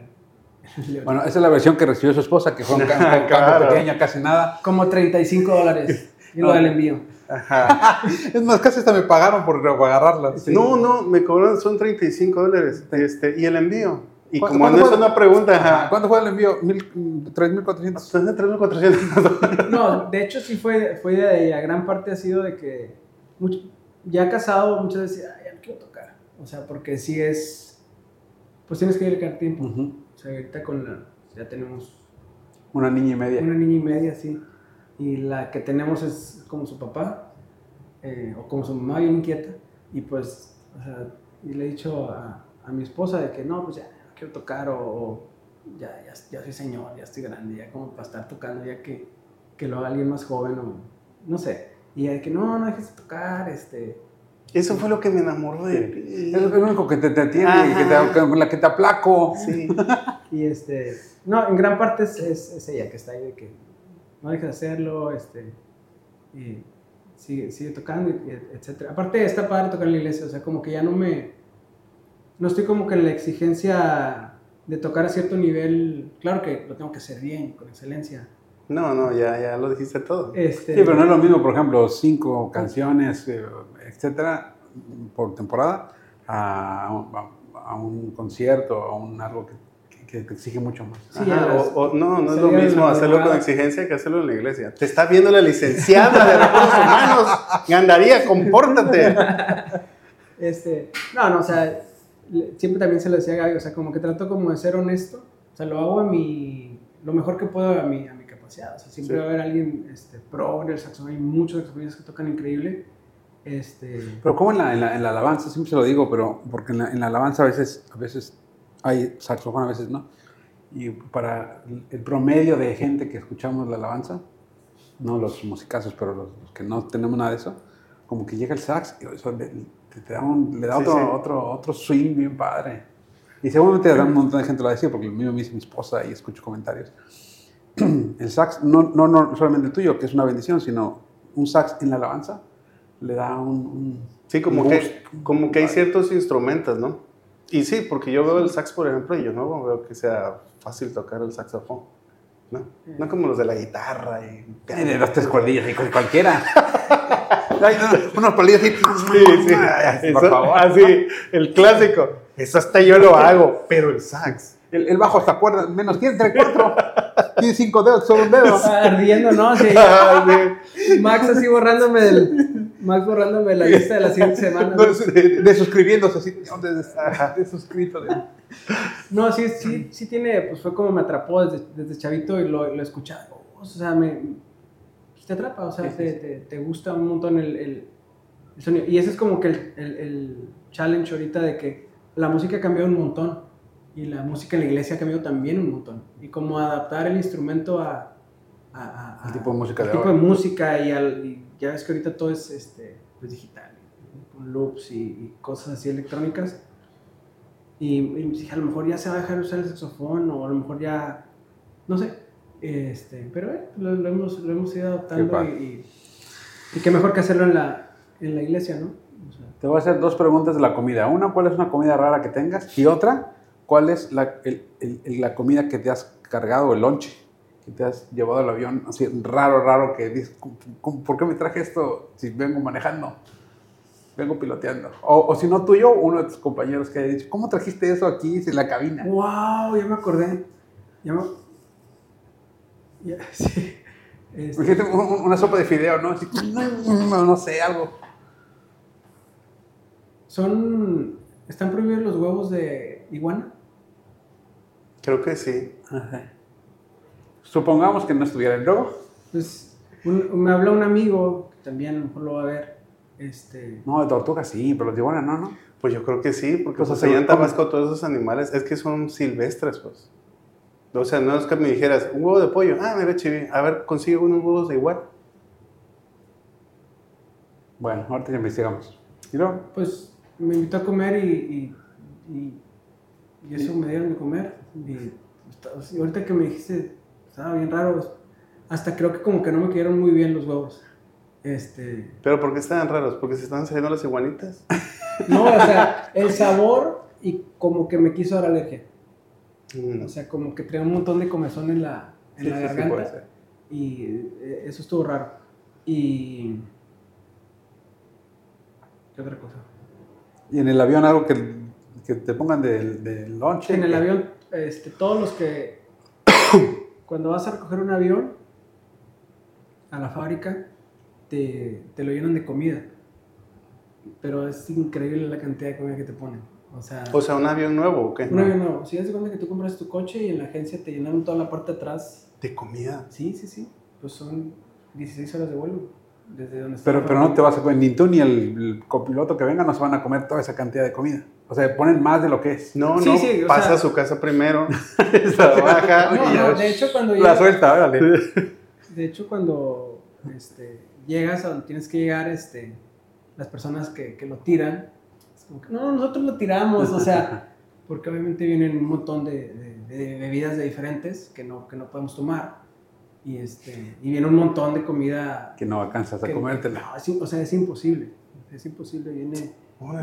[LAUGHS] Bueno, esa es la versión que recibió su esposa, que fue un cambio, un [LAUGHS] cambio Claro. pequeño, casi nada. como 35 dólares [LAUGHS] y lo No. del envío. Ajá. Es más, casi hasta me pagaron por agarrarla. Sí. No, no, me cobraron, son 35 dólares, este, y el envío. Y ¿Cuánto- como no es una pregunta, Ajá. ¿Cuánto fue el envío? Mil- mm, ¿3.400? Entonces, 3.400. No, de hecho sí fue, fue de, a gran parte ha sido de que mucho- ya casado muchas veces, "Ay, ya no quiero tocar. O sea, porque sí es, pues tienes que dedicar tiempo. Ujú. O sea, ahorita con la, ya tenemos Una niña y media. Una niña y media, sí. Y la que tenemos es como su papá, eh, o como su mamá bien inquieta. Y pues, o sea, y le he dicho a, a mi esposa de que no, pues ya no quiero tocar, o, o ya, ya, ya soy señor, ya estoy grande, ya como para estar tocando, ya que, que lo haga alguien más joven, o no sé. Y ella de que no, no dejes de tocar, este. Eso fue lo que me enamoró de ti. Es lo único que te, te atiende que te, con la que te aplaco. Sí. [LAUGHS] Y este, no, en gran parte es, es, es ella que está ahí de que no deja de hacerlo, este, y sigue, sigue tocando, etcétera. Aparte está padre tocar en la iglesia, o sea, como que ya no me, no estoy como que en la exigencia de tocar a cierto nivel, claro que lo tengo que hacer bien, con excelencia. No, no, ya, ya lo dijiste todo. Este, Sí, pero no es lo mismo, por ejemplo, cinco canciones, eh, etcétera, por temporada, a, a- a un concierto, a un algo que, que- te exige mucho más. Sí, Ajá, o, o- no, no es lo mismo hacerlo con exigencia que hacerlo en la iglesia. Te está viendo la licenciada de recursos humanos. [LAUGHS] Gandaría, compórtate. Este, no, no, o sea, siempre también se lo decía a Gaby, o sea, como que trato como de ser honesto, o sea, lo hago a mi, lo mejor que puedo a mi, a mi capacidad, o sea, siempre Sí. va a haber alguien este, pro en el saxofón, hay muchos saxofonistas que tocan increíble, este, Pero como en la, en la, en la alabanza, siempre se lo digo, pero porque en la, en la alabanza a veces, a veces hay saxofón, a veces no. Y para el- promedio de gente que escuchamos la alabanza, no los musicazos, pero los, los que no tenemos nada de eso, como que llega el sax y eso te- te da un- le da Sí, otro, sí. Otro, otro swing bien padre. Y seguramente un montón de gente lo va a decir, porque lo mismo me dice mi esposa y escucho comentarios. [CLEARS THROAT] El sax, no, no, no solamente el tuyo, que es una bendición, sino un sax en la alabanza le da un... un- Sí, como un que, como que hay ciertos instrumentos, ¿no? Y sí, porque yo veo el sax, por ejemplo, y yo no veo que sea fácil tocar el saxofón. ¿no? No como los de la guitarra y... De los tres [LAUGHS] cuerdillas y cualquiera. [LAUGHS] Ay, no, unos palillos así. Sí, [LAUGHS] sí. Ay, Por Eso- favor. Así, el clásico. Eso hasta yo lo hago, pero el sax. El, el bajo hasta cuerda, menos tiene tres, cuatro. [LAUGHS] Tiene cinco dedos, solo un dedo. [LAUGHS] ardiendo, ¿no? Sí, Ah. Max así borrándome del, Max borrándome la lista de las siguientes semanas. ¿no? De, de suscribiéndose así. De, de, de suscrito. de- No, sí, sí, sí tiene, pues fue como me atrapó desde, desde chavito y lo, lo escuchaba. O sea, me, pues, te atrapa, o sea, Sí, te, sí. te- te gusta un montón el, el- el sonido. Y ese es como que el, el- el challenge ahorita de que la música ha cambiado un montón y la música en la iglesia ha cambiado también un montón. Y como adaptar el instrumento a... a- a- a- tipo de música de tipo ahora. de música y, al, y ya ves que ahorita todo es este, pues, digital, con loops y, y cosas así electrónicas. Y, y dije, a lo mejor ya se va a dejar de usar el saxofón o a lo mejor ya, no sé. Este, pero eh, lo, lo hemos, lo hemos ido adaptando y, y, y qué mejor que hacerlo en la, en la iglesia, ¿no? O sea, Te voy a hacer dos preguntas de la comida. Una, ¿cuál es una comida rara que tengas? Y otra, ¿cuál es la, el- el- la comida que te has cargado, el lonche, que te has llevado al avión? Así, raro, raro, que dices, ¿cómo- cómo- ¿por qué me traje esto si vengo manejando? Vengo piloteando. O, o si no tuyo, uno de tus compañeros que haya dicho, ¿cómo trajiste eso aquí en la cabina? ¡Wow! Ya me acordé. Ya me... [LAUGHS] Sí. Este, una sopa de fideo, ¿no? Así, no, no sé, algo. son... ¿Están prohibidos los huevos de iguana? Creo que sí. Ajá. Supongamos que no estuviera el logo. Pues un- me habló un amigo, que también a lo mejor lo va a ver, este... No, de tortuga sí, pero los de iguana no, ¿no? Pues yo creo que sí, porque Pues, pues, se allá en. Tabasco todos esos animales es que son silvestres, pues. O sea, no es que me dijeras, un huevo de pollo, ah, mira, chivi, a ver, consigue unos huevos de igual. Bueno, ahorita ya investigamos. ¿Y luego? Pues me invitó a comer y, y, y- y eso me dieron de comer. Y, ahorita que me dijiste, estaba bien raro. Hasta creo que como que no me quedaron muy bien los huevos. Este, Pero ¿por qué estaban raros? ¿Porque se están saliendo las iguanitas? [LAUGHS] no, o sea, el sabor y como que me quiso dar alergia. Mm. O sea, como que traía un montón de comezón en la, en Sí, la sí, sí, garganta. ser. y eh, eso estuvo raro. Y... ¿Qué otra cosa? Y en el avión algo que, que te pongan del del lonche. En el que- avión, este, todos los que... [COUGHS] cuando vas a recoger un avión a la fábrica, te, te lo llenan de comida. Pero es increíble la cantidad de comida que te ponen. O sea, O sea, un avión nuevo, ¿o qué? un avión nuevo. Si das cuenta que tú compras tu coche y en la agencia te llenaron toda la parte de atrás. De comida. Sí, sí, sí. Pues son 16 horas de vuelo. Desde donde Pero, pero no te vas a comer, ni tú ni el, el copiloto que venga no se van a comer toda esa cantidad de comida. O sea, ponen más de lo que es. No, Sí, no, sí, o pasa sea- a su casa primero. [LAUGHS] Trabaja No, y ya no, de hecho cuando la suelta, órale. [LAUGHS] de hecho cuando este, llegas a donde tienes que llegar, este, las personas que, que lo tiran, como que, no, nosotros lo tiramos, o sea, [LAUGHS] porque obviamente vienen un montón de, de- de bebidas de diferentes que no, que no podemos tomar. Y, este, y viene un montón de comida. Que no alcanzas a que- comértela. no, es, o sea, es imposible. Es imposible. Viene.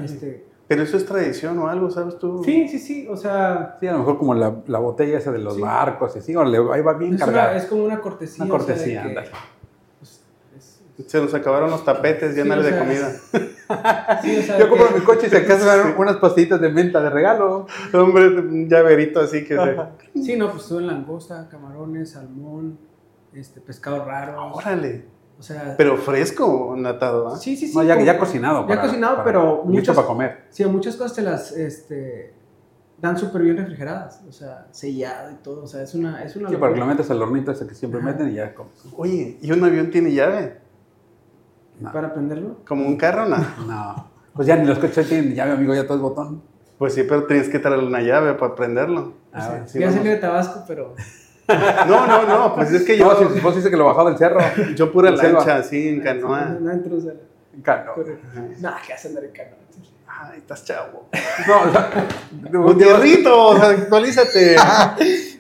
Este, Pero eso es tradición o algo, ¿sabes tú? sí, sí, sí. O sea, Sí, a lo mejor como la, la botella esa de los Sí. barcos, así, órale, ahí va bien es, una- cargada. es como una cortesía. Una o sea, cortesía, que, ándale. pues, es- es- Se nos acabaron los tapetes, Sí, o de comida. [LAUGHS] [LAUGHS] sí, o sea, Yo compro que- mi coche y se alcanzan [LAUGHS] unas pastillitas de menta de regalo. Hombre, un llaverito así que se... [LAUGHS] Sí, no, pues suben langosta, camarones, salmón, este, pescado raro. Órale. O sea, Pero fresco, natado, ¿ah? sí, sí, sí. No, ya, como- ya cocinado. Ya para- cocinado, para- pero Listo muchas- para comer. Sí, muchas cosas te las este, dan súper bien refrigeradas. O sea, sellado y todo. O sea, es una. Es una Sí, para que lo metas al hornito ese que siempre Ajá. meten y ya comes. Oye, ¿y un avión tiene llave? No. Para prenderlo. ¿Como un carro, no? [LAUGHS] No. Pues ya ni los coches tienen llave, amigo, ya todo es botón. Pues sí, pero tienes que traerle una llave para prenderlo. Ah, sí, ya salió de Tabasco, pero. [LAUGHS] No, no, no, pues es que yo, No, si vos dices que lo bajó del cerro. [LAUGHS] yo pura En selva. lancha, así, en canoa. No entro, sale. Cano. Correcto. No, que hace andar en canoa. Ay, estás chavo. No, o sea, un o sea, actualízate.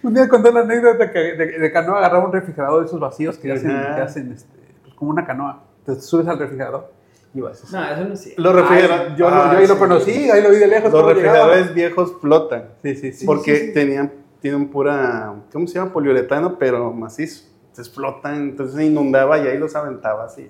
un día conté la anécdota que de, de canoa agarraba un refrigerador de esos vacíos que hacen, que hacen este, pues, como una canoa. Te subes al refrigerador y vas. así. No, eso no es cierto. Los refrigeradores. yo, lo- yo ahí lo conocí, ahí lo vi de lejos. Los cómo llegaba. refrigeradores viejos flotan. Sí, sí, sí. porque sí, sí. tenían, tienen pura, ¿cómo se llama? Poliuretano, pero macizo. Entonces flotan, entonces se inundaba y ahí los aventaba así.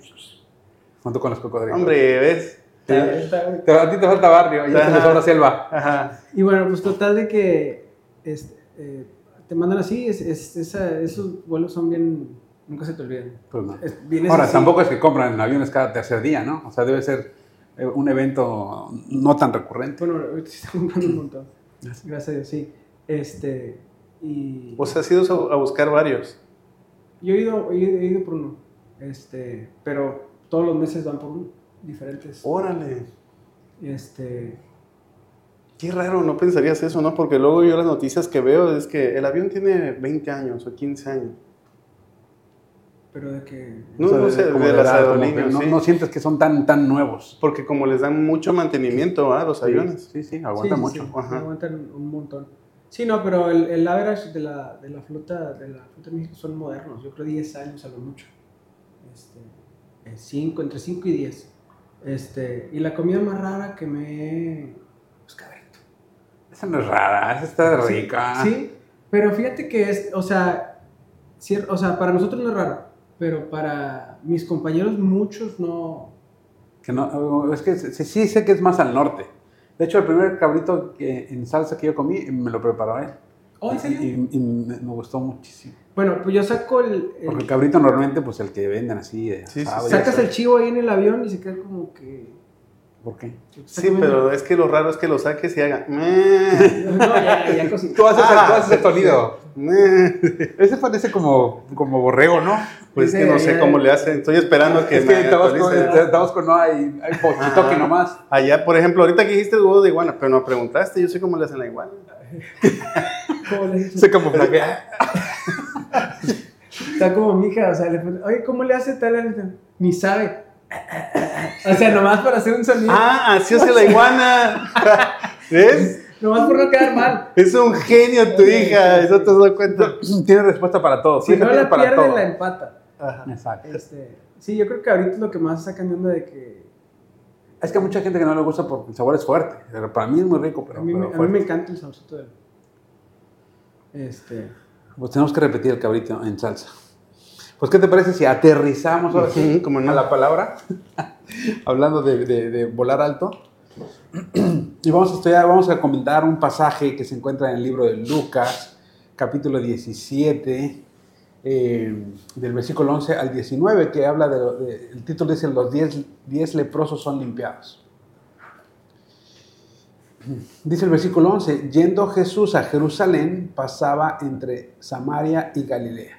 Junto con los cocodrilos. Hombre, ¿ves? Está- Te- a ti te falta barrio y te sobra selva. Ajá. Y bueno, pues total de que este, eh, te mandan así, es, es- esa- esos vuelos son bien, nunca se te olvidan. Pues no. Es- vienes Ahora, así- tampoco es que compran aviones cada tercer día, ¿no? O sea, debe ser eh, un evento no tan recurrente. Bueno, ahorita se está comprando un montón. [CLEARS THROAT] Gracias a Dios, sí. Este, y O sea, has ido a buscar varios. yo he ido, he ido, he ido por uno, este, pero todos los meses van por uno, diferentes. Órale. Este, Qué raro, no pensarías eso, ¿no? Porque luego yo las noticias que veo es que el avión tiene 20 años o 15 años. Pero de que... No, O sea, no sé, de de las aerolíneas, no, sí. no sientes que son tan, tan nuevos. Porque como les dan mucho mantenimiento a los aviones. Sí, sí, Sí, aguanta sí, mucho. sí, Ajá. aguantan un montón. Sí, no, pero el, el average de la, de la flota de la flota de México son modernos. Yo creo 10 años a lo mucho. Este, 5, entre 5 y 10. Este, y la comida más rara que me... Pues cabrito. Esa no es rara, esa está rica. Sí, pero fíjate que es, o sea, o sea, para nosotros no es raro, pero para mis compañeros muchos no... Que no, es que sí, sí sé que es más al norte. De hecho, el primer cabrito que, en salsa que yo comí me lo preparó él. Oh, ¿en serio? Y, y me me gustó muchísimo. Bueno, pues yo saco el... el- Porque el cabrito normalmente, pues el que venden así de Sí, asado sacas el chivo ahí en el avión y se queda como que... ¿Por qué? Sí, pero es que lo raro es que lo saques y haga. [LAUGHS] "Meh, No, ya, ya cocinó. Tú haces, el, Ah, tú haces el sonido. Meh". Ese parece como, como borrego, ¿no? Pues Dice, que no sé cómo le hacen. Estoy esperando que Es que en Tabasco, actualice. en Tabasco no hay, hay pochitoque nomás. Allá, por ejemplo, ahorita que dijiste huevo de iguana, pero no preguntaste, yo sé cómo le hacen la iguana. ¿Cómo le dices? [LAUGHS] Se camuflajea. [LAUGHS] Está como mi hija, o sea, le pregunto, oye, ¿cómo le hace tal? Ni sabe. [LAUGHS] O sea, nomás para hacer un sonido. Ah, así hace la iguana. ¿Ves? Nomás por no quedar mal. Es un genio tu hija, eso te has dado cuenta. [CLEARS THROAT] Tiene respuesta para todo. Si no la para pierde, todo. la empata. Ajá. Exacto. Este, sí, yo creo que ahorita es lo que más está cambiando de que Es que hay mucha gente que no le gusta porque el sabor es fuerte. Pero para mí es muy rico, pero, a mí, pero a mí me encanta el saborcito del. Este. Pues tenemos que repetir el cabrito en salsa. Pues, ¿qué te parece si aterrizamos ahora sí cómo no. a la palabra? [LAUGHS] Hablando de, de- de volar alto. [CLEARS THROAT] y vamos a estudiar, vamos a comentar un pasaje que se encuentra en el libro de Lucas, capítulo 17, eh, del versículo 11 al 19, que habla de, de- el título dice, los 10 10 leprosos son limpiados. [CLEARS THROAT] Dice el versículo 11, yendo Jesús a Jerusalén, pasaba entre Samaria y Galilea.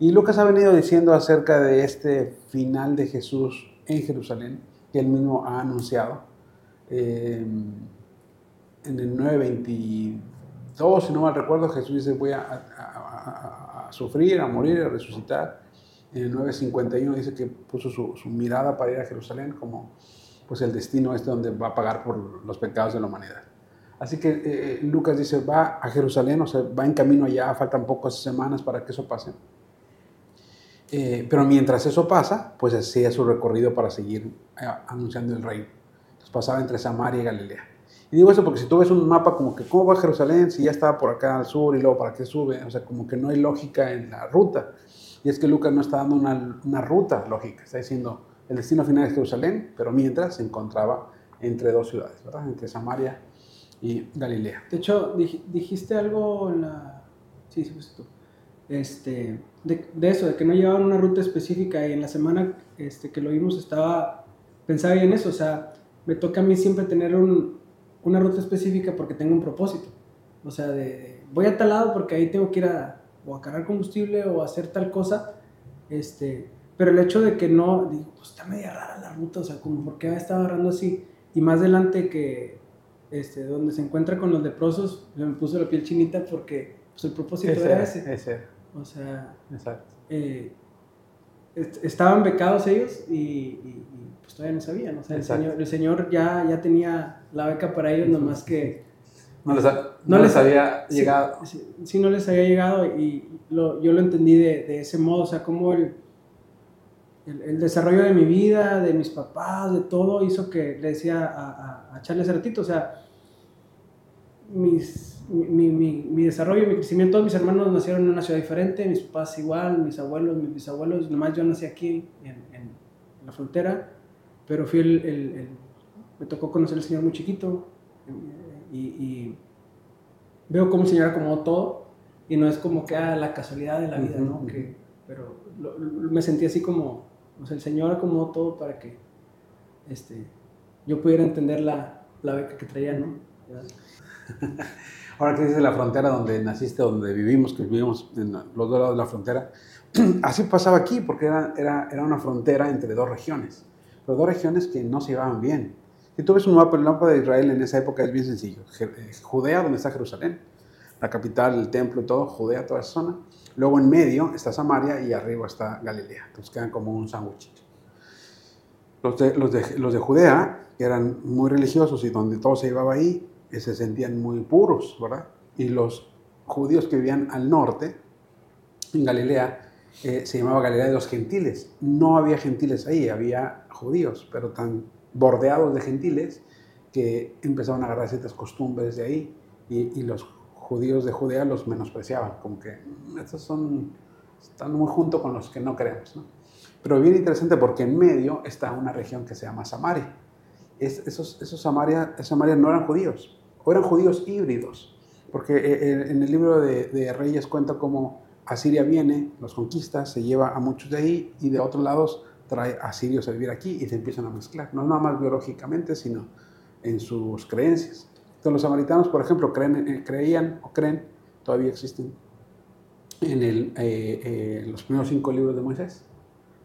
Y Lucas ha venido diciendo acerca de este final de Jesús en Jerusalén, que él mismo ha anunciado. Eh, en el 9.22, si no mal recuerdo, Jesús dice, voy a, a- a- a sufrir, a morir, a resucitar. En el 9.51 dice que puso su, su mirada para ir a Jerusalén como, pues el destino es donde va a pagar por los pecados de la humanidad. Así que eh, eh, Lucas dice, va a Jerusalén, o sea, va en camino allá, faltan pocas semanas para que eso pase. Eh, pero mientras eso pasa, pues hacía su recorrido para seguir anunciando el reino. Pasaba entre Samaria y Galilea. Y digo eso porque si tú ves un mapa como que cómo va Jerusalén si ya estaba por acá al sur y luego para qué sube, o sea, como que no hay lógica en la ruta. Y es que Lucas no está dando una, una ruta lógica, está diciendo el destino final es Jerusalén, pero mientras se encontraba entre dos ciudades, ¿verdad? Entre Samaria y Galilea. De hecho, dijiste algo en la... Sí, sí, pues tú. Este, de, eso, de que no llevaban una ruta específica y en la semana este, que lo vimos estaba, pensaba en eso, o sea, me toca a mí siempre tener un, una ruta específica porque tengo un propósito. O sea, de, voy a tal lado porque ahí tengo que ir a, o a cargar combustible o a hacer tal cosa. Este, pero el hecho de que no, digo, pues está media rara la ruta, o sea, como porque me estado agarrando así. Y más adelante que, este, donde se encuentra con los leprosos, me puso la piel chinita porque pues, el propósito era ese. ese. O sea, Exacto. Eh, estaban becados ellos y pues, todavía no sabían. O sea, el señor, el señor, ya, ya tenía la beca para ellos, nomás que... No les, no, les, había llegado. Sí, no les había llegado y lo, yo lo entendí de, de, ese modo, o sea, como el, el, el, desarrollo de mi vida, de mis papás, de todo, hizo que le decía a, a, a Charles ratito, o sea, mis, mi, mi, mi, desarrollo, mi crecimiento, todos mis hermanos nacieron en una ciudad diferente, mis papás igual, mis abuelos, mis bisabuelos, nomás yo nací aquí en, en la frontera pero fui el, el, me tocó conocer al Señor muy chiquito y, y, veo cómo el Señor acomodó todo y no es como que ah, la casualidad de la vida, ¿no? Que, pero me sentí así como, o sea, el Señor acomodó todo para que este, yo pudiera entender la, la beca que traía, ¿no? [LAUGHS] Ahora que dices la frontera donde naciste, donde vivimos, que vivimos en los dos lados de la frontera, [CLEARS THROAT] así pasaba aquí, porque era, era, era una frontera entre dos regiones pero dos regiones que no se llevaban bien. Si tú ves un mapa, el mapa de Israel en esa época es bien sencillo. Eh, Judea, donde está Jerusalén, la capital, el templo y todo, Judea, toda esa zona. Luego en medio está Samaria y arriba está Galilea. Entonces quedan como un sándwich. Los de, los, de, los de Judea, que eran muy religiosos y donde todo se llevaba ahí, eh, se sentían muy puros, ¿verdad? Y los judíos que vivían al norte, en Galilea, eh, se llamaba Galilea de los Gentiles. No había gentiles ahí, había judíos, pero tan bordeados de gentiles que empezaron a agarrar ciertas costumbres de ahí y, los judíos de Judea los menospreciaban, como que mm, estos son, están muy junto con los que no creemos. ¿no? Pero bien interesante porque en medio está una región que se llama Samaria. Es, esos, esos Samaria, Samaria no eran judíos, o eran judíos híbridos, porque eh, eh, en el libro de, de Reyes cuenta cómo Asiria viene, los conquista, se lleva a muchos de ahí y de otros lados trae a sirios a vivir aquí y se empiezan a mezclar, no nada más biológicamente, sino en sus creencias. Entonces los samaritanos, por ejemplo, creen, eh, creían o creen, todavía existen, en el, eh, eh, los primeros cinco libros de Moisés,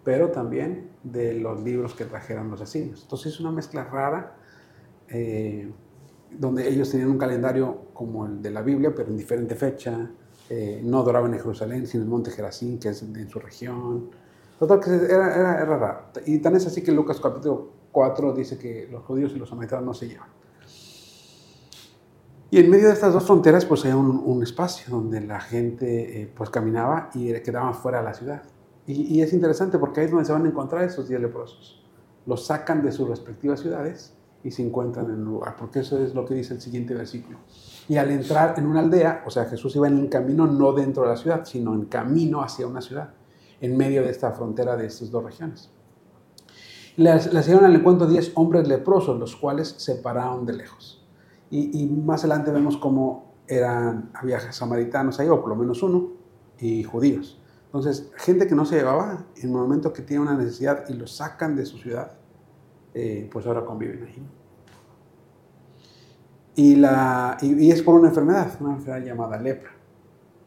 pero también de los libros que trajeron los asirios. Entonces es una mezcla rara, donde ellos tenían un calendario como el de la Biblia, pero en diferente fecha, eh, no adoraban en Jerusalén, sino en el monte Gerazín, que es en su región. Total, que era, era, raro. Y tan es así que Lucas capítulo 4 dice que los judíos y los samaritanos no se llevan. Y en medio de estas dos fronteras, pues hay un, espacio donde la gente eh, pues caminaba y quedaba fuera de la ciudad. Y, y, es interesante porque ahí es donde se van a encontrar esos diez leprosos. Los sacan de sus respectivas ciudades y se encuentran en un lugar, porque eso es lo que dice el siguiente versículo. Y al entrar en una aldea, o sea, Jesús iba en un camino no dentro de la ciudad, sino en camino hacia una ciudad, en medio de esta frontera de estas dos regiones. Le, hicieron al encuentro diez hombres leprosos, los cuales se pararon de lejos. Y, más adelante vemos cómo eran, había samaritanos ahí, o por lo menos uno, y judíos. Entonces, gente que no se llevaba, en el momento que tiene una necesidad y los sacan de su ciudad, eh, pues ahora conviven ahí. Y, la, y, es por una enfermedad, una enfermedad llamada lepra.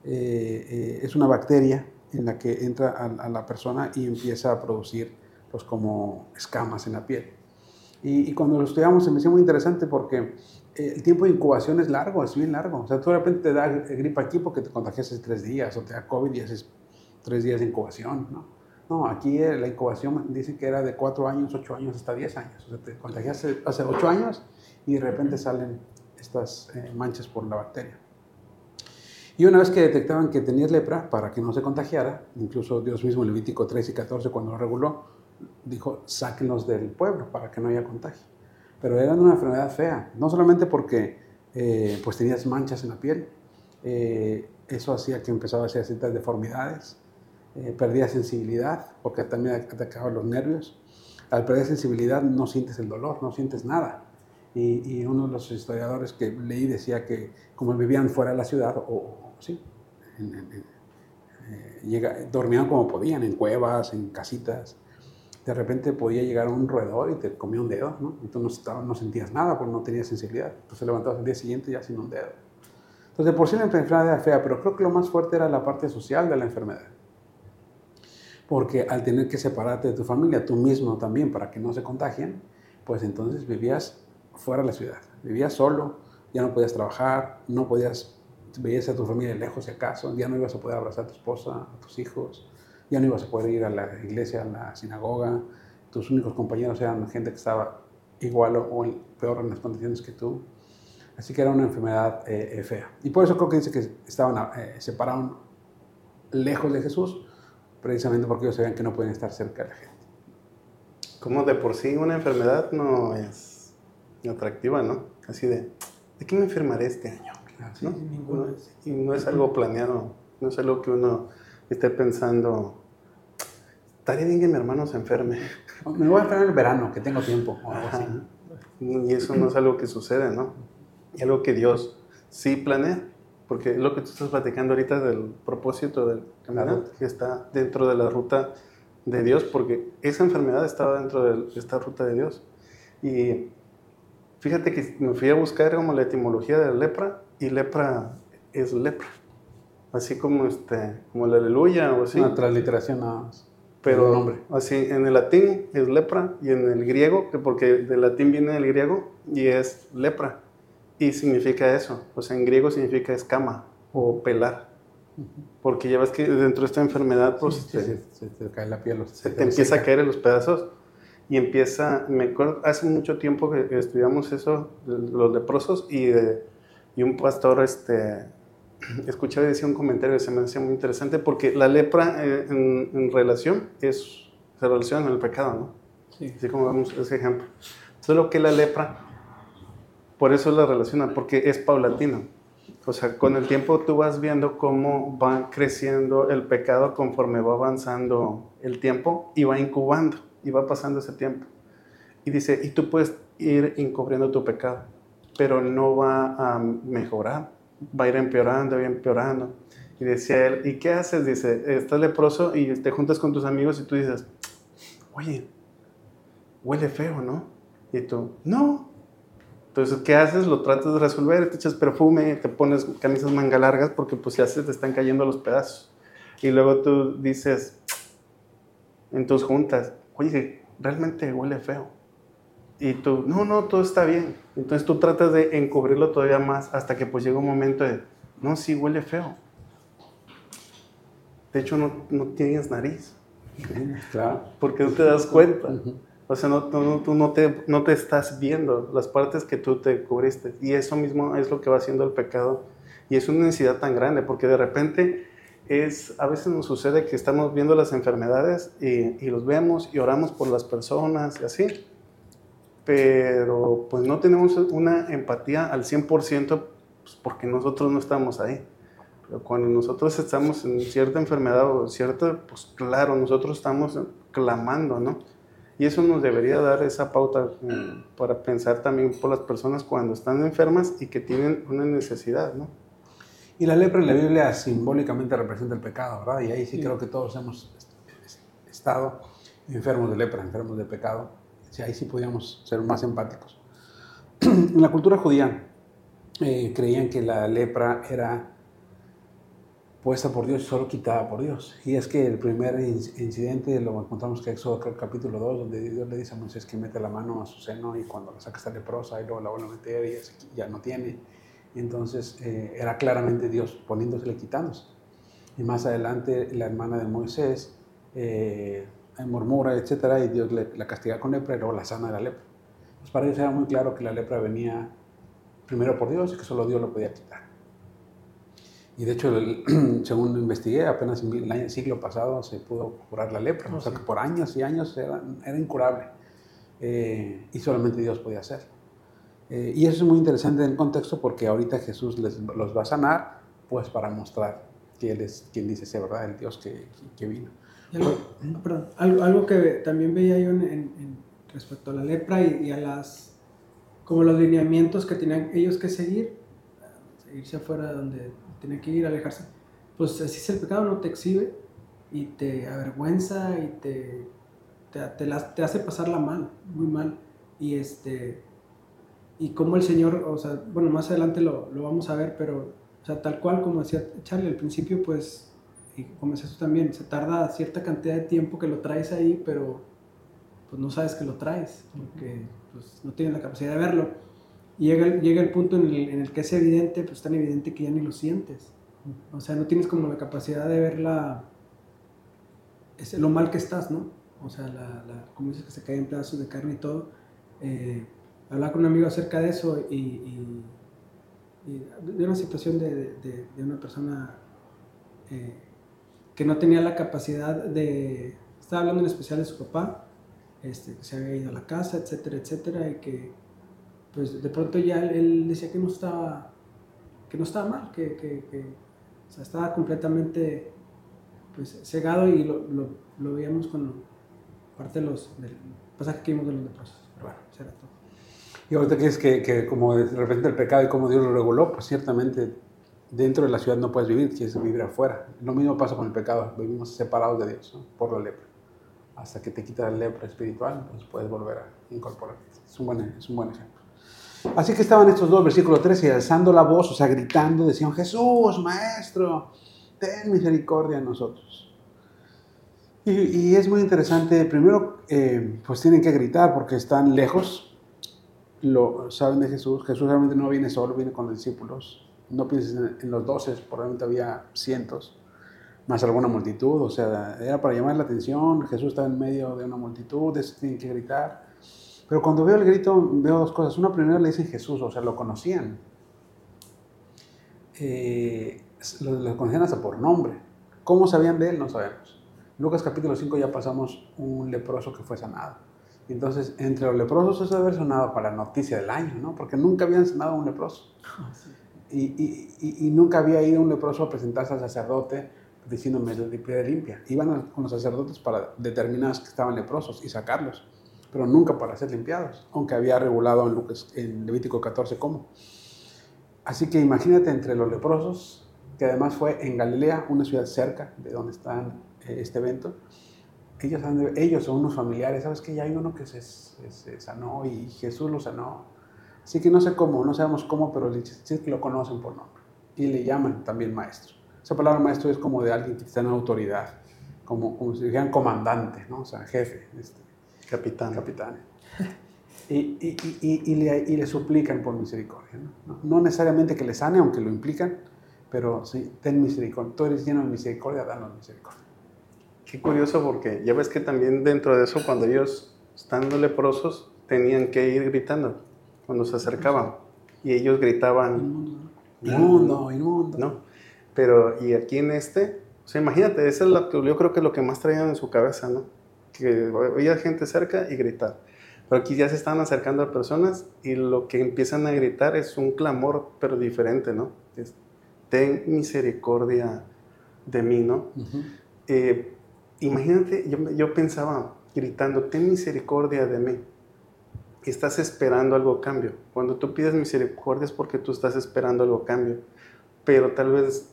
Eh, eh, es una bacteria en la que entra a, la persona y empieza a producir pues como escamas en la piel. Y, y cuando lo estudiamos se me hizo muy interesante porque el tiempo de incubación es largo, es bien largo. O sea, tú de repente te da gripa aquí porque te contagias tres días, o te da COVID y haces tres días de incubación, ¿no? No, aquí eh, la incubación dice que era de 4 años, 8 años, hasta 10 años. O sea, te contagiaste hace 8 años y de repente salen estas eh, manchas por la bacteria. Y una vez que detectaban que tenías lepra, para que no se contagiara, incluso Dios mismo en Levítico 3 y 14, cuando lo reguló, dijo, sáquenos del pueblo para que no haya contagio. Pero era una enfermedad fea, no solamente porque eh, pues tenías manchas en la piel, eh, eso hacía que empezaba a hacer ciertas deformidades, eh, perdía sensibilidad, porque también atacaba los nervios. Al perder sensibilidad no sientes el dolor, no sientes nada. Y, uno de los historiadores que leí decía que como vivían fuera de la ciudad, o, sí, dormían como podían, en cuevas, en casitas, de repente podía llegar un roedor y te comía un dedo, ¿no? Tú no, no sentías nada porque no tenías sensibilidad. Entonces levantabas el día siguiente ya sin un dedo. Entonces, por sí la enfermedad era fea, pero creo que lo más fuerte era la parte social de la enfermedad. Porque al tener que separarte de tu familia, tú mismo también, para que no se contagien, pues entonces vivías fuera de la ciudad. Vivías solo, ya no podías trabajar, no podías, veías a tu familia lejos si acaso, ya no ibas a poder abrazar a tu esposa, a tus hijos, ya no ibas a poder ir a la iglesia, a la sinagoga, tus únicos compañeros eran gente que estaba igual o, peor en las condiciones que tú. Así que era una enfermedad eh, eh, fea. Y por eso creo que dice que estaban eh, separados lejos de Jesús, precisamente porque ellos sabían que no pueden estar cerca de la gente. Como de por sí una enfermedad no es atractiva, ¿no? Así de, ¿de qué me enfermaré este año? ¿no? Y no es algo planeado, no es algo que uno esté pensando, estaría bien que mi hermano se enferme. Me voy a enfermar en el verano, que tengo tiempo. Y eso no es algo que sucede, ¿no? Es algo que Dios sí planea. Porque lo que tú estás platicando ahorita del propósito del caminante, que está dentro de la ruta de Dios, porque esa enfermedad estaba dentro de esta ruta de Dios. Y fíjate que me fui a buscar como la etimología de la lepra, y lepra es lepra así como este, como el aleluya o así. Una transliteración nada más. Pero nombre. así, en el latín es lepra y en el griego, porque del latín viene el griego y es lepra y significa eso, o sea, en griego significa escama o pelar. Porque ya ves que dentro de esta enfermedad, pues se, te cae la piel. Se, te empieza a caer en los pedazos y empieza, me acuerdo, hace mucho tiempo que, estudiamos eso, los leprosos, y, y un pastor este, [CLEARS THROAT] escuché decía un comentario que se me hacía muy interesante porque la lepra eh, en, relación es, se relaciona con el pecado, ¿no? Sí. Así como vemos ese ejemplo. Solo que la lepra, por eso la relaciona, porque es paulatino. O sea, con el tiempo tú vas viendo cómo va creciendo el pecado conforme va avanzando el tiempo y va incubando y va pasando ese tiempo. Y dice, y tú puedes ir encubriendo tu pecado, pero no va a mejorar va a ir empeorando y empeorando. Y decía él, ¿y qué haces? Dice, estás leproso y te juntas con tus amigos y tú dices, oye, huele feo, ¿no? Y tú, no. Entonces, ¿qué haces? Lo tratas de resolver, te echas perfume, te pones camisas manga largas porque pues ya se te están cayendo los pedazos. Y luego tú dices, en tus juntas, oye, realmente huele feo. Y tú, no, no, todo está bien. Entonces tú tratas de encubrirlo todavía más hasta que pues llega un momento de, no, sí, huele feo. De hecho, no, no tienes nariz. Claro. Porque no te das cuenta. O sea, no, tú no te, no te estás viendo las partes que tú te cubriste. Y eso mismo es lo que va haciendo el pecado. Y es una necesidad tan grande, porque de repente es, a veces nos sucede que estamos viendo las enfermedades y, los vemos y oramos por las personas y así pero pues no tenemos una empatía al 100% pues, porque nosotros no estamos ahí. Pero cuando nosotros estamos en cierta enfermedad o cierta, pues claro, nosotros estamos clamando, ¿no? Y eso nos debería dar esa pauta eh, para pensar también por las personas cuando están enfermas y que tienen una necesidad, ¿no? Y la lepra en la Biblia simbólicamente representa el pecado, ¿verdad? Y ahí sí, creo que todos hemos estado enfermos de lepra, enfermos de pecado ahí sí podíamos ser más empáticos. [CLEARS THROAT] en la cultura judía eh, creían que la lepra era puesta por Dios y solo quitada por Dios. Y es que el primer incidente lo encontramos que Éxodo capítulo 2, donde Dios le dice a Moisés que mete la mano a su seno y cuando la saca está leprosa y luego la vuelve a meter y ya no tiene. Y entonces eh, era claramente Dios poniéndosele quitándose. Y más adelante la hermana de Moisés eh, murmura, etcétera, y Dios le, la castiga con lepra y luego la sana de la lepra. Pues para ellos era muy claro que la lepra venía primero por Dios y que solo Dios lo podía quitar. Y de hecho, el- [CLEARS THROAT] según investigué, apenas en el año- siglo pasado se pudo curar la lepra, o sea que por años y años era, era incurable eh, y solamente Dios podía hacerlo. Eh, y eso es muy interesante en el contexto porque ahorita Jesús les, los va a sanar, pues para mostrar que Él es quien dice ser verdad, el Dios que, que vino. Algo, perdón, algo, algo que también veía yo en, en- en- respecto a la lepra y, y a las como los lineamientos que tenían ellos que seguir, eh, irse afuera de donde tenían que ir, alejarse, pues así es el pecado, no te exhibe y te avergüenza y te, te, te la- te hace mal, muy mal. Y este y como el Señor, o sea, bueno, más adelante lo, lo vamos a ver, pero, o sea, tal cual como decía Charlie, al principio, pues, y como decías tú también, se tarda cierta cantidad de tiempo que lo traes ahí, pero pues no sabes que lo traes, porque pues, no tienes la capacidad de verlo. Y llega, el- llega el punto en el, en el que es evidente, pues tan evidente que ya ni lo sientes. O sea, no tienes como la capacidad de ver la, ese- lo mal que estás, ¿no? O sea, la, la- como dices que se caen pedazos de carne y todo. Eh, con un amigo acerca de eso y, de una situación de- de una persona eh, que no tenía la capacidad de... Estaba hablando en especial de su papá, este, que se había ido a la casa, etcétera, etcétera, y que pues de pronto ya él, decía que no estaba, que no estaba mal, que, que- que, o sea, estaba completamente pues, cegado y lo, lo, lo veíamos con parte de los, del pasaje que vimos de los leprosos. Pero bueno, eso era todo. Y ahorita que es que, que como de repente el pecado y cómo Dios lo reguló, pues ciertamente dentro de la ciudad no puedes vivir, quieres vivir afuera. Lo mismo pasa con el pecado, vivimos separados de Dios ¿no? por la lepra. Hasta que te quita la lepra espiritual, pues puedes volver a incorporarte. Es un buen, es un buen ejemplo. Así que estaban estos dos, versículo 13, y alzando la voz, o sea, gritando, decían, Jesús, Maestro, ten misericordia de nosotros. Y, es muy interesante, primero, eh, pues tienen que gritar porque están lejos, lo saben de Jesús. Jesús realmente no viene solo, viene con los discípulos. No pienses en, en los doce, probablemente había cientos, más alguna multitud. O sea, era para llamar la atención. Jesús está en medio de una multitud, tienen que gritar. Pero cuando veo el grito, veo dos cosas. Una, primero le dicen Jesús, o sea, lo conocían. Eh, lo, lo conocían hasta por nombre. ¿Cómo sabían de él? No sabemos. Lucas capítulo 5 ya pasamos un leproso que fue sanado. Entonces, entre los leprosos eso debe haber sonado para la noticia del año, ¿no? Porque nunca habían sanado a un leproso. Y, y- y- y nunca había ido un leproso a presentarse al sacerdote diciéndome piedra limpia. Iban con los sacerdotes para determinar que estaban leprosos y sacarlos, pero nunca para ser limpiados, aunque había regulado en, Lucas, en Levítico 14 cómo. Así que imagínate entre los leprosos, que además fue en Galilea, una ciudad cerca de donde está eh, este evento, ellos, ellos unos familiares, ¿sabes que Ya hay uno que se, se- se sanó y Jesús lo sanó. Así que no sé cómo, no sabemos cómo, pero sí que lo conocen por nombre. Y le llaman también maestro. Esa palabra maestro es como de alguien que está en autoridad, como, como si dijeran comandante, ¿no? O sea, jefe, este, Capitán. capitán. [LAUGHS] Y, y, y, le, y le suplican por misericordia. ¿no? No, necesariamente que le sane, aunque lo implican, pero sí, ten misericordia. Tú eres lleno de misericordia, danos misericordia. Qué curioso porque ya ves que también dentro de eso, cuando ellos estando leprosos, tenían que ir gritando cuando se acercaban. Y ellos gritaban, Inmundo. Inmundo. ¿no? Pero, y aquí en este, o sea, imagínate, eso es que yo creo que es lo que más traían en su cabeza, ¿no? Que veía gente cerca y gritar. Pero aquí ya se están acercando a personas y lo que empiezan a gritar es un clamor, pero diferente, ¿no? Es, ten misericordia de mí, ¿no? Ujú. Eh, imagínate, yo, yo pensaba gritando, ten misericordia de mí. Y estás esperando algo a cambio. Cuando tú pides misericordia es porque tú estás esperando algo cambio. Pero tal vez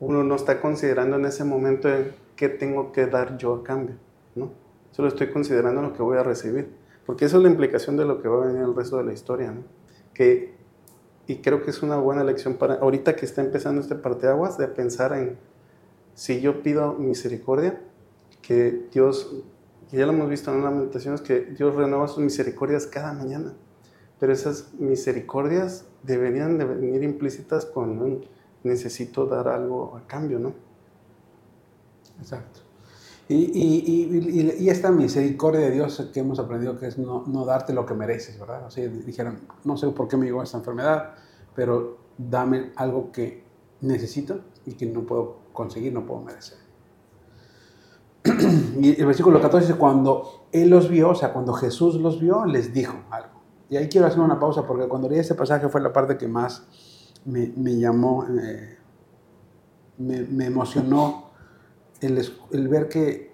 uno no está considerando en ese momento en qué tengo que dar yo a cambio, ¿no? Solo estoy considerando lo que voy a recibir. Porque esa es la implicación de lo que va a venir el resto de la historia, ¿no? Que, y creo que es una buena lección para ahorita que está empezando este parteaguas de pensar en si yo pido misericordia, que Dios, ya lo hemos visto en las meditaciones, que Dios renueva sus misericordias cada mañana. Pero esas misericordias deberían de venir implícitas con necesito dar algo a cambio, ¿no? Exacto. Y, y, y, y, esta misericordia de Dios que hemos aprendido que es no, no darte lo que mereces, ¿verdad? O sea, dijeron, no sé por qué me llegó esta enfermedad, pero dame algo que necesito y que no puedo conseguir, no puedo merecer. [CLEARS THROAT] Y el versículo 14 dice, cuando Él los vio, o sea, cuando Jesús los vio, les dijo algo. Y ahí quiero hacer una pausa porque cuando leí este pasaje fue la parte que más me, me llamó, eh, me, me, emocionó el, el, ver que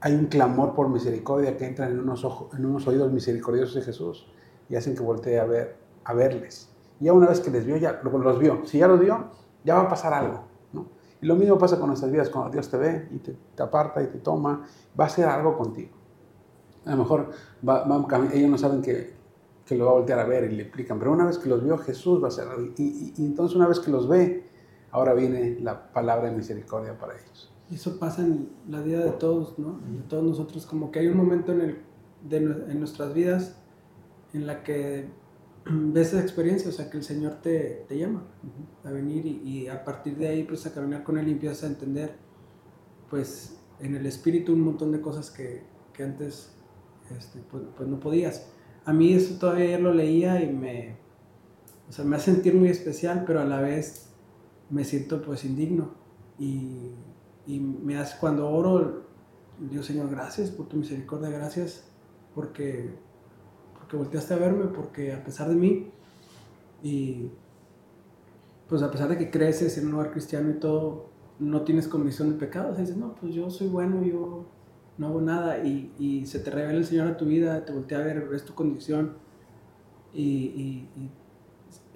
hay un clamor por misericordia que entra en unos, ojos, en unos oídos misericordiosos de Jesús y hacen que voltee a, ver, a verles. Y ya una vez que les vio, ya los vio. Si ya los vio, ya va a pasar algo. ¿no? Y lo mismo pasa con nuestras vidas, cuando Dios te ve y te, te aparta y te toma, va a hacer algo contigo. A lo mejor va, va, ellos no saben que, que, lo va a voltear a ver y le explican, pero una vez que los vio Jesús va a hacer algo. Y, y, y, entonces una vez que los ve, ahora viene la palabra de misericordia para ellos. Eso pasa en la vida de todos, ¿no? De todos nosotros, como que hay un momento en, el, de, en nuestras vidas en la que [CLEARS THROAT] ves esa experiencia, o sea, que el Señor te, te llama uh -huh. a venir y, y, a partir de ahí, pues a caminar con Él y empiezas a entender, pues en el Espíritu un montón de cosas que, que antes este, pues, pues, no podías. A mí eso todavía ayer lo leía y me, o sea, me hace sentir muy especial, pero a la vez me siento pues indigno y, y me hace, cuando oro, Dios Señor, gracias por tu misericordia, gracias porque porque volteaste a verme, porque a pesar de mí, y pues a pesar de que creces en un lugar cristiano y todo, no tienes convicción de pecado, dices, no, pues yo soy bueno, yo no hago nada, y, y, se te revela el Señor a tu vida, te voltea a ver, ves tu condición, y, y, y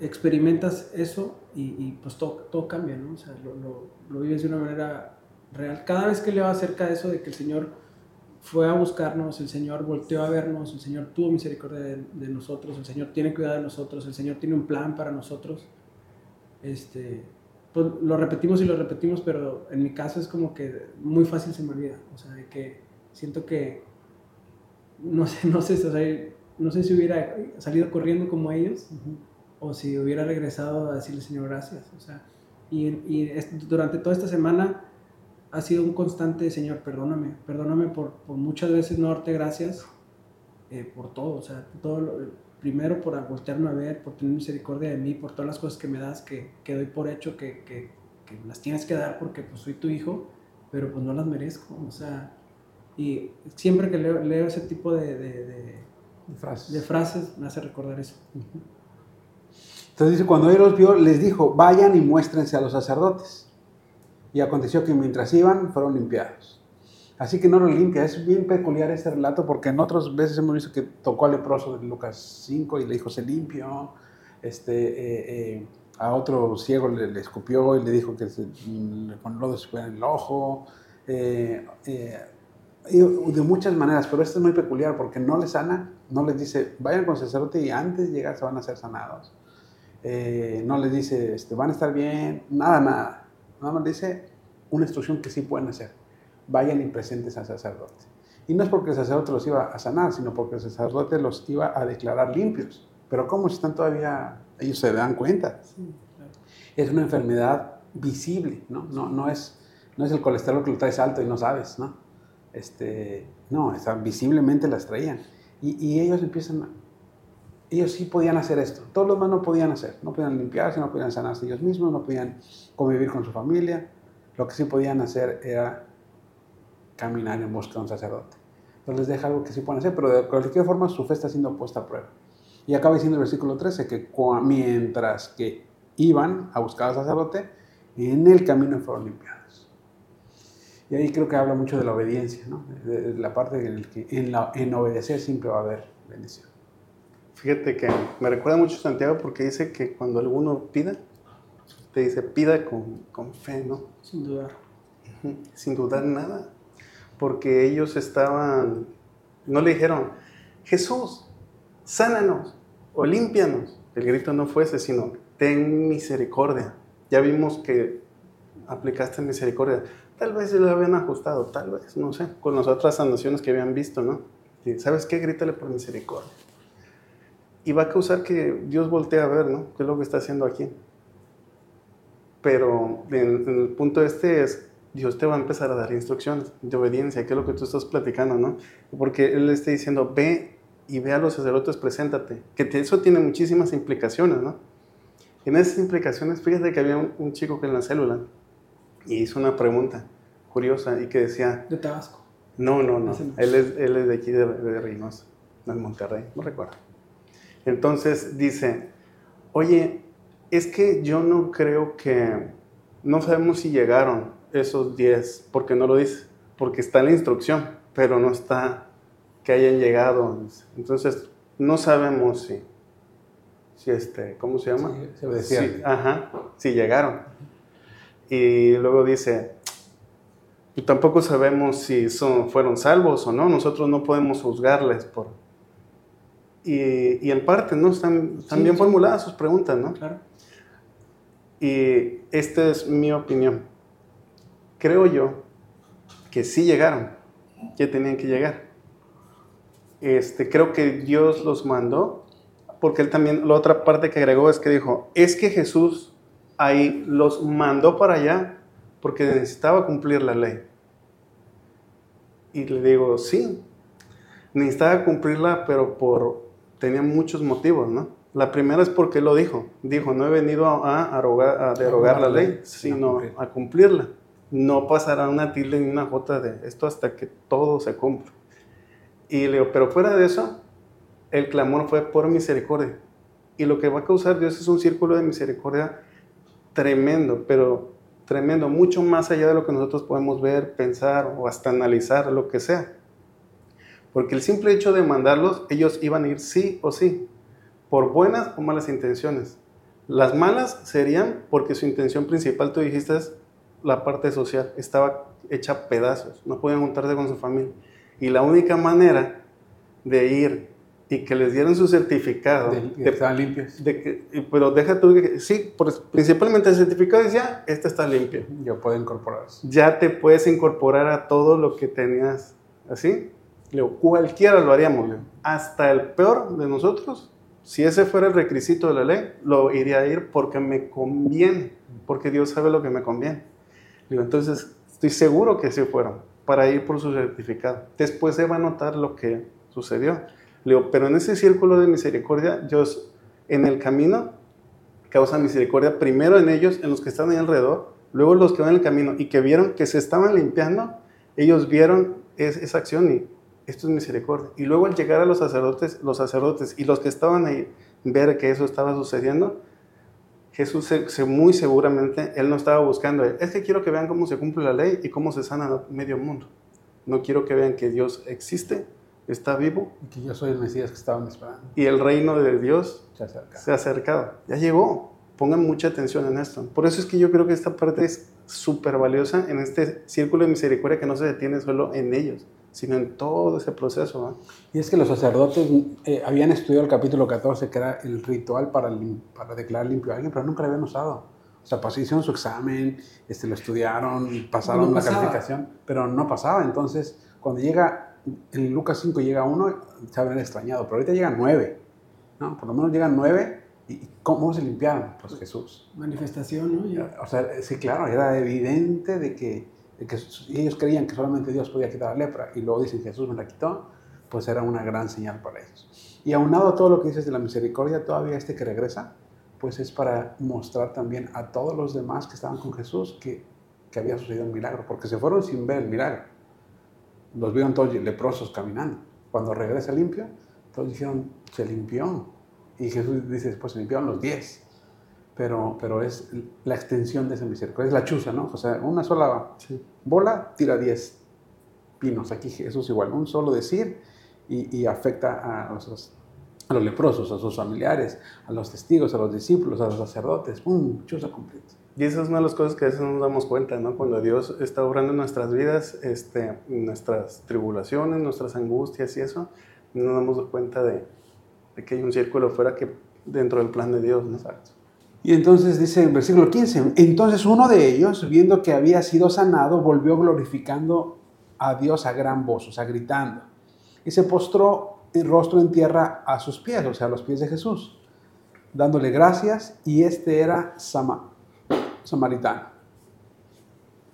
experimentas eso, y, pues todo, todo, cambia, ¿no? O sea, lo, lo, lo vives de una manera real. Cada vez que leo acerca de eso, de que el Señor fue a buscarnos, el Señor volteó a vernos, el Señor tuvo misericordia de, de, nosotros, el Señor tiene cuidado de nosotros, el Señor tiene un plan para nosotros. Este, pues lo repetimos y lo repetimos, pero en mi caso es como que muy fácil se me olvida. O sea, que siento que, no sé, no sé, o sea, no sé si hubiera salido corriendo como ellos uh -huh. o si hubiera regresado a decirle Señor gracias. O sea, y, y durante toda esta semana ha sido un constante, Señor, perdóname, perdóname por, por muchas veces no darte gracias eh, por todo, o sea, todo lo, primero por voltearme a ver, por tener misericordia de mí, por todas las cosas que me das, que, que doy por hecho, que, que, que, las tienes que dar porque pues soy tu hijo, pero pues no las merezco, o sea, y siempre que leo, leo ese tipo de, de, de, frases. de frases me hace recordar eso. Entonces dice, cuando él los vio, les dijo, vayan y muéstrense a los sacerdotes. Y aconteció que mientras iban, fueron limpiados. Así que no lo limpia. Es bien peculiar este relato porque en otras veces hemos visto que tocó al leproso de Lucas 5 y le dijo, se limpió. Este, eh, eh, a otro ciego le, escupió y le dijo que se, con lodo se fuera en el ojo. Eh, de muchas maneras, pero esto es muy peculiar porque no les sana, no les dice, vayan con sacerdote y antes de llegar se van a ser sanados. no les dice, este, van a estar bien, nada, nada Nada más dice una instrucción que sí pueden hacer. Vayan y presentes al sacerdote. Y no es porque el sacerdote los iba a sanar, sino porque el sacerdote los iba a declarar limpios. Pero ¿cómo están todavía? Ellos se dan cuenta. Sí, claro. Es una enfermedad visible, ¿no? No, no, es, no es el colesterol que lo traes alto y no sabes, ¿no? Este, no, visiblemente las traían. Y, y ellos empiezan, ellos sí podían hacer esto. Todos los demás no podían hacer. No podían limpiarse, no podían sanarse ellos mismos, no podían convivir con su familia. Lo que sí podían hacer era caminar en busca de un sacerdote. Entonces les deja algo que sí pueden hacer, pero de cualquier forma su fe está siendo puesta a prueba. Y acaba diciendo el versículo 13 que mientras que iban a buscar al sacerdote, en el camino fueron limpiados. Y ahí creo que habla mucho de la obediencia, ¿no? de, la parte en la que en, obedecer siempre va a haber bendición. Fíjate que me recuerda mucho Santiago porque dice que cuando alguno pida, te dice pida con, con fe, ¿no? Sin dudar. Sin dudar nada. Porque ellos estaban, no le dijeron, Jesús, sánanos o límpianos. El grito no fue ese, sino ten misericordia. Ya vimos que aplicaste misericordia. Tal vez se lo habían ajustado, tal vez, no sé, con las otras sanaciones que habían visto, ¿no? ¿Sabes qué? Grítale por misericordia y va a causar que Dios voltee a ver, ¿no? ¿Qué es lo que está haciendo aquí? Pero en, en el punto este es, Dios te va a empezar a dar instrucciones de obediencia, que es lo que tú estás platicando, ¿no? Porque Él le está diciendo, ve y ve a los sacerdotes, preséntate. Que eso tiene muchísimas implicaciones, ¿no? En esas implicaciones, fíjate que había un, chico que en la célula y hizo una pregunta curiosa y que decía... De Tabasco. No, no, no. Él es, él es de aquí, de, de Reynosa, de Monterrey, no recuerdo. Entonces dice, oye, es que yo no creo que, no sabemos si llegaron esos 10, porque no lo dice, porque está en la instrucción, pero no está que hayan llegado. Entonces, no sabemos si, si este, ¿cómo se llama? Sí, se ajá, si llegaron. Y luego dice, y tampoco sabemos si son, fueron salvos o no, nosotros no podemos juzgarles por... Y, y en parte, ¿no? Están, están bien formuladas sus preguntas, ¿no? Claro. Y esta es mi opinión. Creo yo que sí llegaron, que tenían que llegar. Este, creo que Dios los mandó, porque él también, la otra parte que agregó es que dijo, es que Jesús ahí los mandó para allá porque necesitaba cumplir la ley. Y le digo, sí, necesitaba cumplirla, pero por, tenía muchos motivos, ¿no? La primera es porque lo dijo. Dijo, no he venido a, a derogar la ley, sino a cumplirla. No pasará una tilde ni una jota de esto hasta que todo se cumpla. Y le digo, pero fuera de eso, el clamor fue por misericordia. Y lo que va a causar Dios es un círculo de misericordia tremendo, pero tremendo, mucho más allá de lo que nosotros podemos ver, pensar o hasta analizar, lo que sea. Porque el simple hecho de mandarlos, ellos iban a ir sí o sí, por buenas o malas intenciones. Las malas serían porque su intención principal, tú dijiste, es la parte social, estaba hecha a pedazos, no podían juntarse con su familia. Y la única manera de ir y que les dieran su certificado. De, que estaban limpios. pero deja tú que, sí, principalmente el certificado decía, este está limpio. Ya puede incorporarse. Ya te puedes incorporar a todo lo que tenías, ¿así? Leo, cualquiera lo haríamos. Hasta el peor de nosotros, si ese fuera el requisito de la ley, lo iría a ir porque me conviene, porque Dios sabe lo que me conviene. Digo, entonces, estoy seguro que sí fueron para ir por su certificado. Después se va a notar lo que sucedió. Digo, pero en ese círculo de misericordia, Dios en el camino causa misericordia primero en ellos, en los que están ahí alrededor, luego los que van en el camino y que vieron que se estaban limpiando, ellos vieron esa acción y esto es misericordia. Y luego al llegar a los sacerdotes, los sacerdotes y los que estaban ahí, ver que eso estaba sucediendo, Jesús se, muy seguramente, él no estaba buscando, es que quiero que vean cómo se cumple la ley y cómo se sana medio mundo. No quiero que vean que Dios existe, está vivo. Y que yo soy el Mesías que estaban esperando. Y el reino de Dios se ha acercado. Se ha acercado. Ya llegó. Pongan mucha atención en esto. Por eso es que yo creo que esta parte es súper valiosa en este círculo de misericordia que no se detiene solo en ellos, sino en todo ese proceso. Y es que los sacerdotes eh, habían estudiado el capítulo 14, que era el ritual para, para declarar limpio a alguien, pero nunca lo habían usado. O sea, pues hicieron su examen, este, lo estudiaron, pasaron la calificación, pero no pasaba. Entonces, cuando llega, en Lucas 5 llega uno, se habrían extrañado, pero ahorita llegan nueve. ¿no? Por lo menos llegan nueve. ¿Y cómo se limpiaron? Pues Jesús. Manifestación, ¿no? O sea, sí, claro, era evidente de que que ellos creían que solamente Dios podía quitar la lepra y luego dicen Jesús me la quitó, pues era una gran señal para ellos. Y aunado a todo lo que dices de la misericordia, todavía este que regresa, pues es para mostrar también a todos los demás que estaban con Jesús que, había sucedido un milagro, porque se fueron sin ver el milagro. Los vieron todos leprosos caminando. Cuando regresa limpio, todos dijeron, se limpió. Y Jesús dice, pues se limpiaron los diez pero, pero es la extensión de esa misericordia, es la chuza, ¿no? O sea, una sola bola tira 10 pinos. Aquí Jesús igual, un solo decir y, y afecta a los, a los leprosos, a sus familiares, a los testigos, a los discípulos, a los sacerdotes. ¡Pum! Chuza completa. Y esa es una de las cosas que a veces no nos damos cuenta, ¿no? Cuando Dios está obrando en nuestras vidas, este, nuestras tribulaciones, nuestras angustias y eso, no nos damos cuenta de, de que hay un círculo fuera que dentro del plan de Dios, ¿no? Exacto. Y entonces dice en versículo 15, entonces uno de ellos, viendo que había sido sanado, volvió glorificando a Dios a gran voz, o sea, gritando. Y se postró el rostro en tierra a sus pies, o sea, a los pies de Jesús, dándole gracias, y este era samaritano.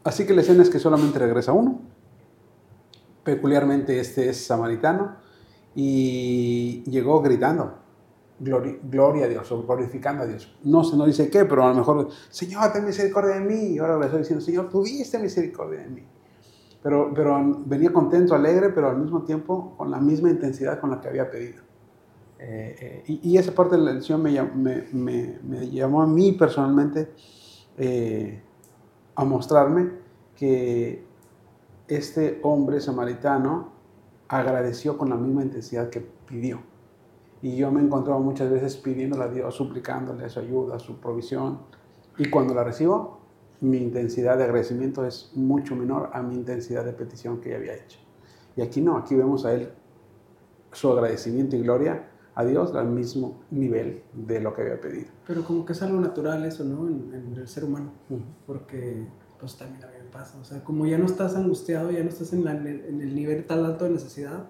Así que la escena es que solamente regresa uno. Peculiarmente este es samaritano y llegó gritando, gloria, a Dios, o glorificando a Dios. No se no dice qué, pero a lo mejor, Señor, ten misericordia de mí. Y ahora le estoy diciendo, Señor, tuviste misericordia de mí. Pero, pero venía contento, alegre, pero al mismo tiempo con la misma intensidad con la que había pedido. Eh, eh, y, y, esa parte de la lección me, me, me, me llamó a mí personalmente eh, a mostrarme que este hombre samaritano agradeció con la misma intensidad que pidió. Y yo me he encontrado muchas veces pidiéndole a Dios, suplicándole su ayuda, su provisión. Y cuando la recibo, mi intensidad de agradecimiento es mucho menor a mi intensidad de petición que ya había hecho. Y aquí no, aquí vemos a él su agradecimiento y gloria a Dios al mismo nivel de lo que había pedido. Pero como que es algo natural eso, ¿no? En, en el ser humano. Uh -huh. Porque pues también a mí me pasa. O sea, como ya no estás angustiado, ya no estás en, la, en el nivel tan alto de necesidad,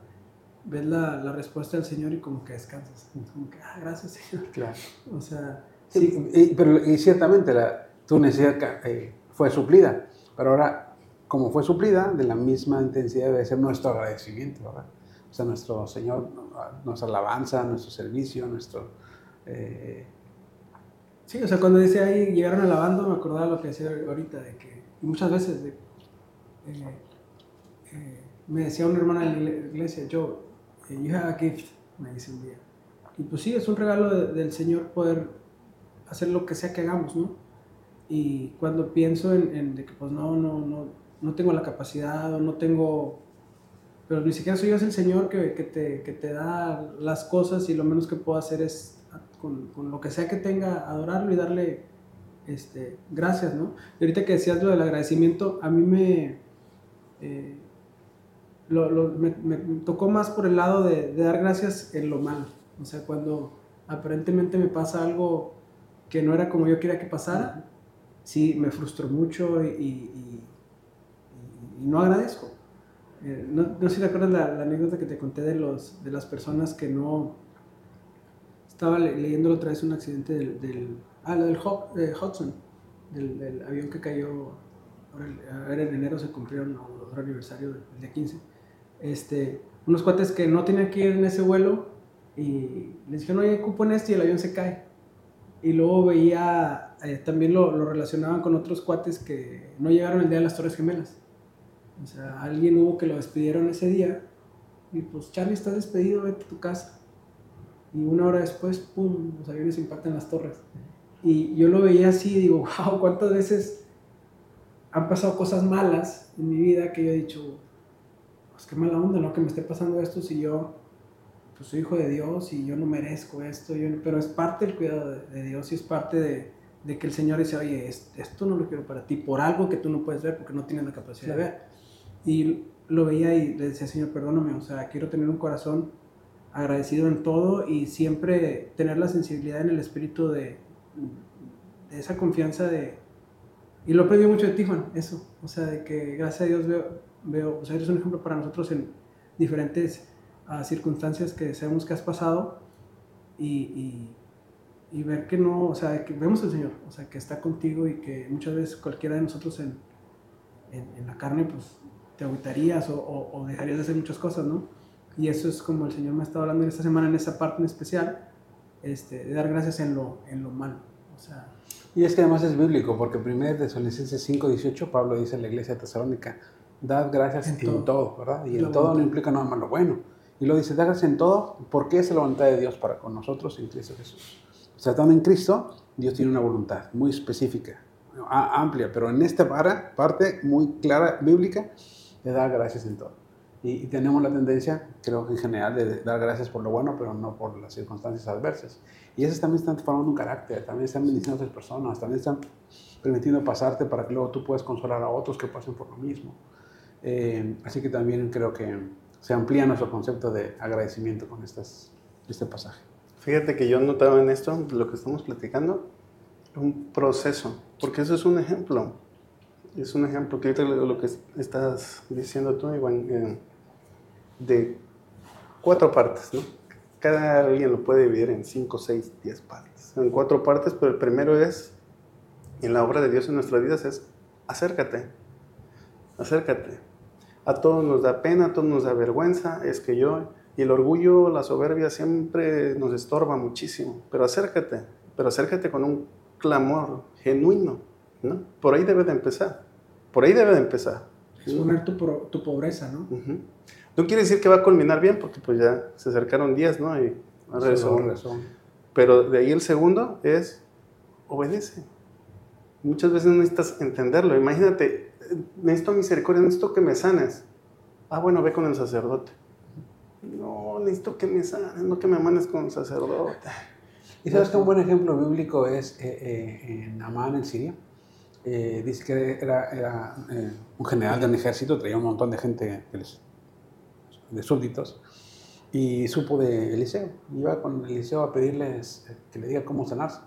ves la, la, respuesta del Señor y como que descansas. [LAUGHS] Como que, ah, gracias Señor. Claro. O sea, sí. sí y, pero, y ciertamente la, tu necesidad eh, fue suplida, pero ahora, como fue suplida, de la misma intensidad debe ser nuestro agradecimiento, ¿verdad? O sea, nuestro Señor, nuestra alabanza, nuestro servicio, nuestro... Eh... Sí, o sea, cuando dice ahí, llegaron alabando, me acordaba lo que decía ahorita, de que muchas veces de, eh, eh, me decía una hermana de la iglesia, yo, you have a gift, me dice un día. Y pues sí, es un regalo de, del Señor poder hacer lo que sea que hagamos, ¿no? Y cuando pienso en, en de que pues no, no, no, no tengo la capacidad o no tengo pero ni siquiera soy yo, es el Señor que, que, te, que, te, da las cosas y lo menos que puedo hacer es, con, con, lo que sea que tenga, adorarlo y darle este, gracias, ¿no? Y ahorita que decías lo del agradecimiento, a mí me, eh, lo, me, tocó más por el lado de, dar gracias en lo malo. O sea, cuando aparentemente me pasa algo que no era como yo quería que pasara, sí, me frustró mucho y, no agradezco. Eh, no, sé si te acuerdas la, la, anécdota que te conté de, los, de las personas que no... Estaba le, leyendo otra vez un accidente del... ah, lo del eh, Hudson, del, avión que cayó, ahora, en enero se cumplió otro aniversario del día 15. Este, unos cuates que no tenían que ir en ese vuelo y les dijeron, oye, cupo en este y el avión se cae. Y luego veía, eh, también lo, lo relacionaban con otros cuates que no llegaron el día de las Torres Gemelas o sea, alguien hubo que lo despidieron ese día y pues Charlie estás despedido, vete a tu casa. Y una hora después, ¡pum!, los aviones impactan las torres. Y yo lo veía así y digo, [LAUGHS] wow, ¿cuántas veces han pasado cosas malas en mi vida que yo he dicho, qué mala onda, ¿no? Que me esté pasando esto si yo pues soy hijo de Dios y yo no merezco esto, yo, pero es parte del cuidado de, de Dios y es parte de, de, que el Señor dice, oye, esto no lo quiero para ti, por algo que tú no puedes ver porque no tienes la capacidad sí. de ver. Y lo veía y le decía, Señor, perdóname, o sea, quiero tener un corazón agradecido en todo y siempre tener la sensibilidad en el espíritu de, de esa confianza de... Y lo aprendí mucho de ti, Juan, eso. O sea, de que gracias a Dios veo, veo o sea, eres un ejemplo para nosotros en diferentes uh, circunstancias que sabemos que has pasado y, y, y, ver que no, o sea, que vemos al Señor, o sea, que está contigo y que muchas veces cualquiera de nosotros en, en, en la carne, pues te agüitarías o, o, o, dejarías de hacer muchas cosas, ¿no? Y eso es como el Señor me ha estado hablando en esta semana, en esa parte en especial, este, de dar gracias en lo, en lo malo. O sea, y es que además es bíblico, porque 1 Tesalonicenses 5.18, Pablo dice en la iglesia tesalónica, dad gracias en, en todo. todo. ¿verdad? Y en todo no implica nada malo bueno. Y lo dice, dad gracias en todo, porque es la voluntad de Dios para con nosotros en Cristo Jesús. O sea, estando en Cristo, Dios tiene una voluntad muy específica, amplia, pero en esta parte muy clara, bíblica, de dar gracias en todo. Y, y, tenemos la tendencia, creo que en general, de dar gracias por lo bueno, pero no por las circunstancias adversas. Y esas también están formando un carácter, también están bendiciendo a otras personas, también están permitiendo pasarte para que luego tú puedas consolar a otros que pasen por lo mismo. Eh, así que también creo que se amplía nuestro concepto de agradecimiento con este pasaje. Fíjate que yo notaba en esto, lo que estamos platicando, un proceso, porque eso es un ejemplo es un ejemplo que lo que estás diciendo tú, Iván, eh, de cuatro partes, ¿no? Cada alguien lo puede dividir en cinco, seis, diez partes. En cuatro partes, pero el primero es, en la obra de Dios en nuestras vidas, es acércate. acércate. A todos nos da pena, a todos nos da vergüenza, es que yo, y el orgullo, la soberbia siempre nos estorba muchísimo, pero acércate, pero acércate con un clamor genuino, ¿no? Por ahí debe de empezar, por ahí debe de empezar. Exponer tu, pro- tu pobreza, ¿no? Ujú. No quiere decir que va a culminar bien, porque pues ya se acercaron 10, ¿no? Y uno. razón. Pero de ahí el segundo es obedece. Muchas veces no necesitas entenderlo. Imagínate, necesito misericordia, necesito que me sanes. Ah, bueno, ve con el sacerdote. No, necesito que me sanes, no que me mandes con el sacerdote. Y sabes que un buen ejemplo bíblico es eh, eh, en Amán, el sirio. Eh, dice que era, era, un general de un ejército, traía un montón de gente, de súbditos, y supo de Eliseo. Iba con Eliseo a pedirles que le diga cómo sanarse.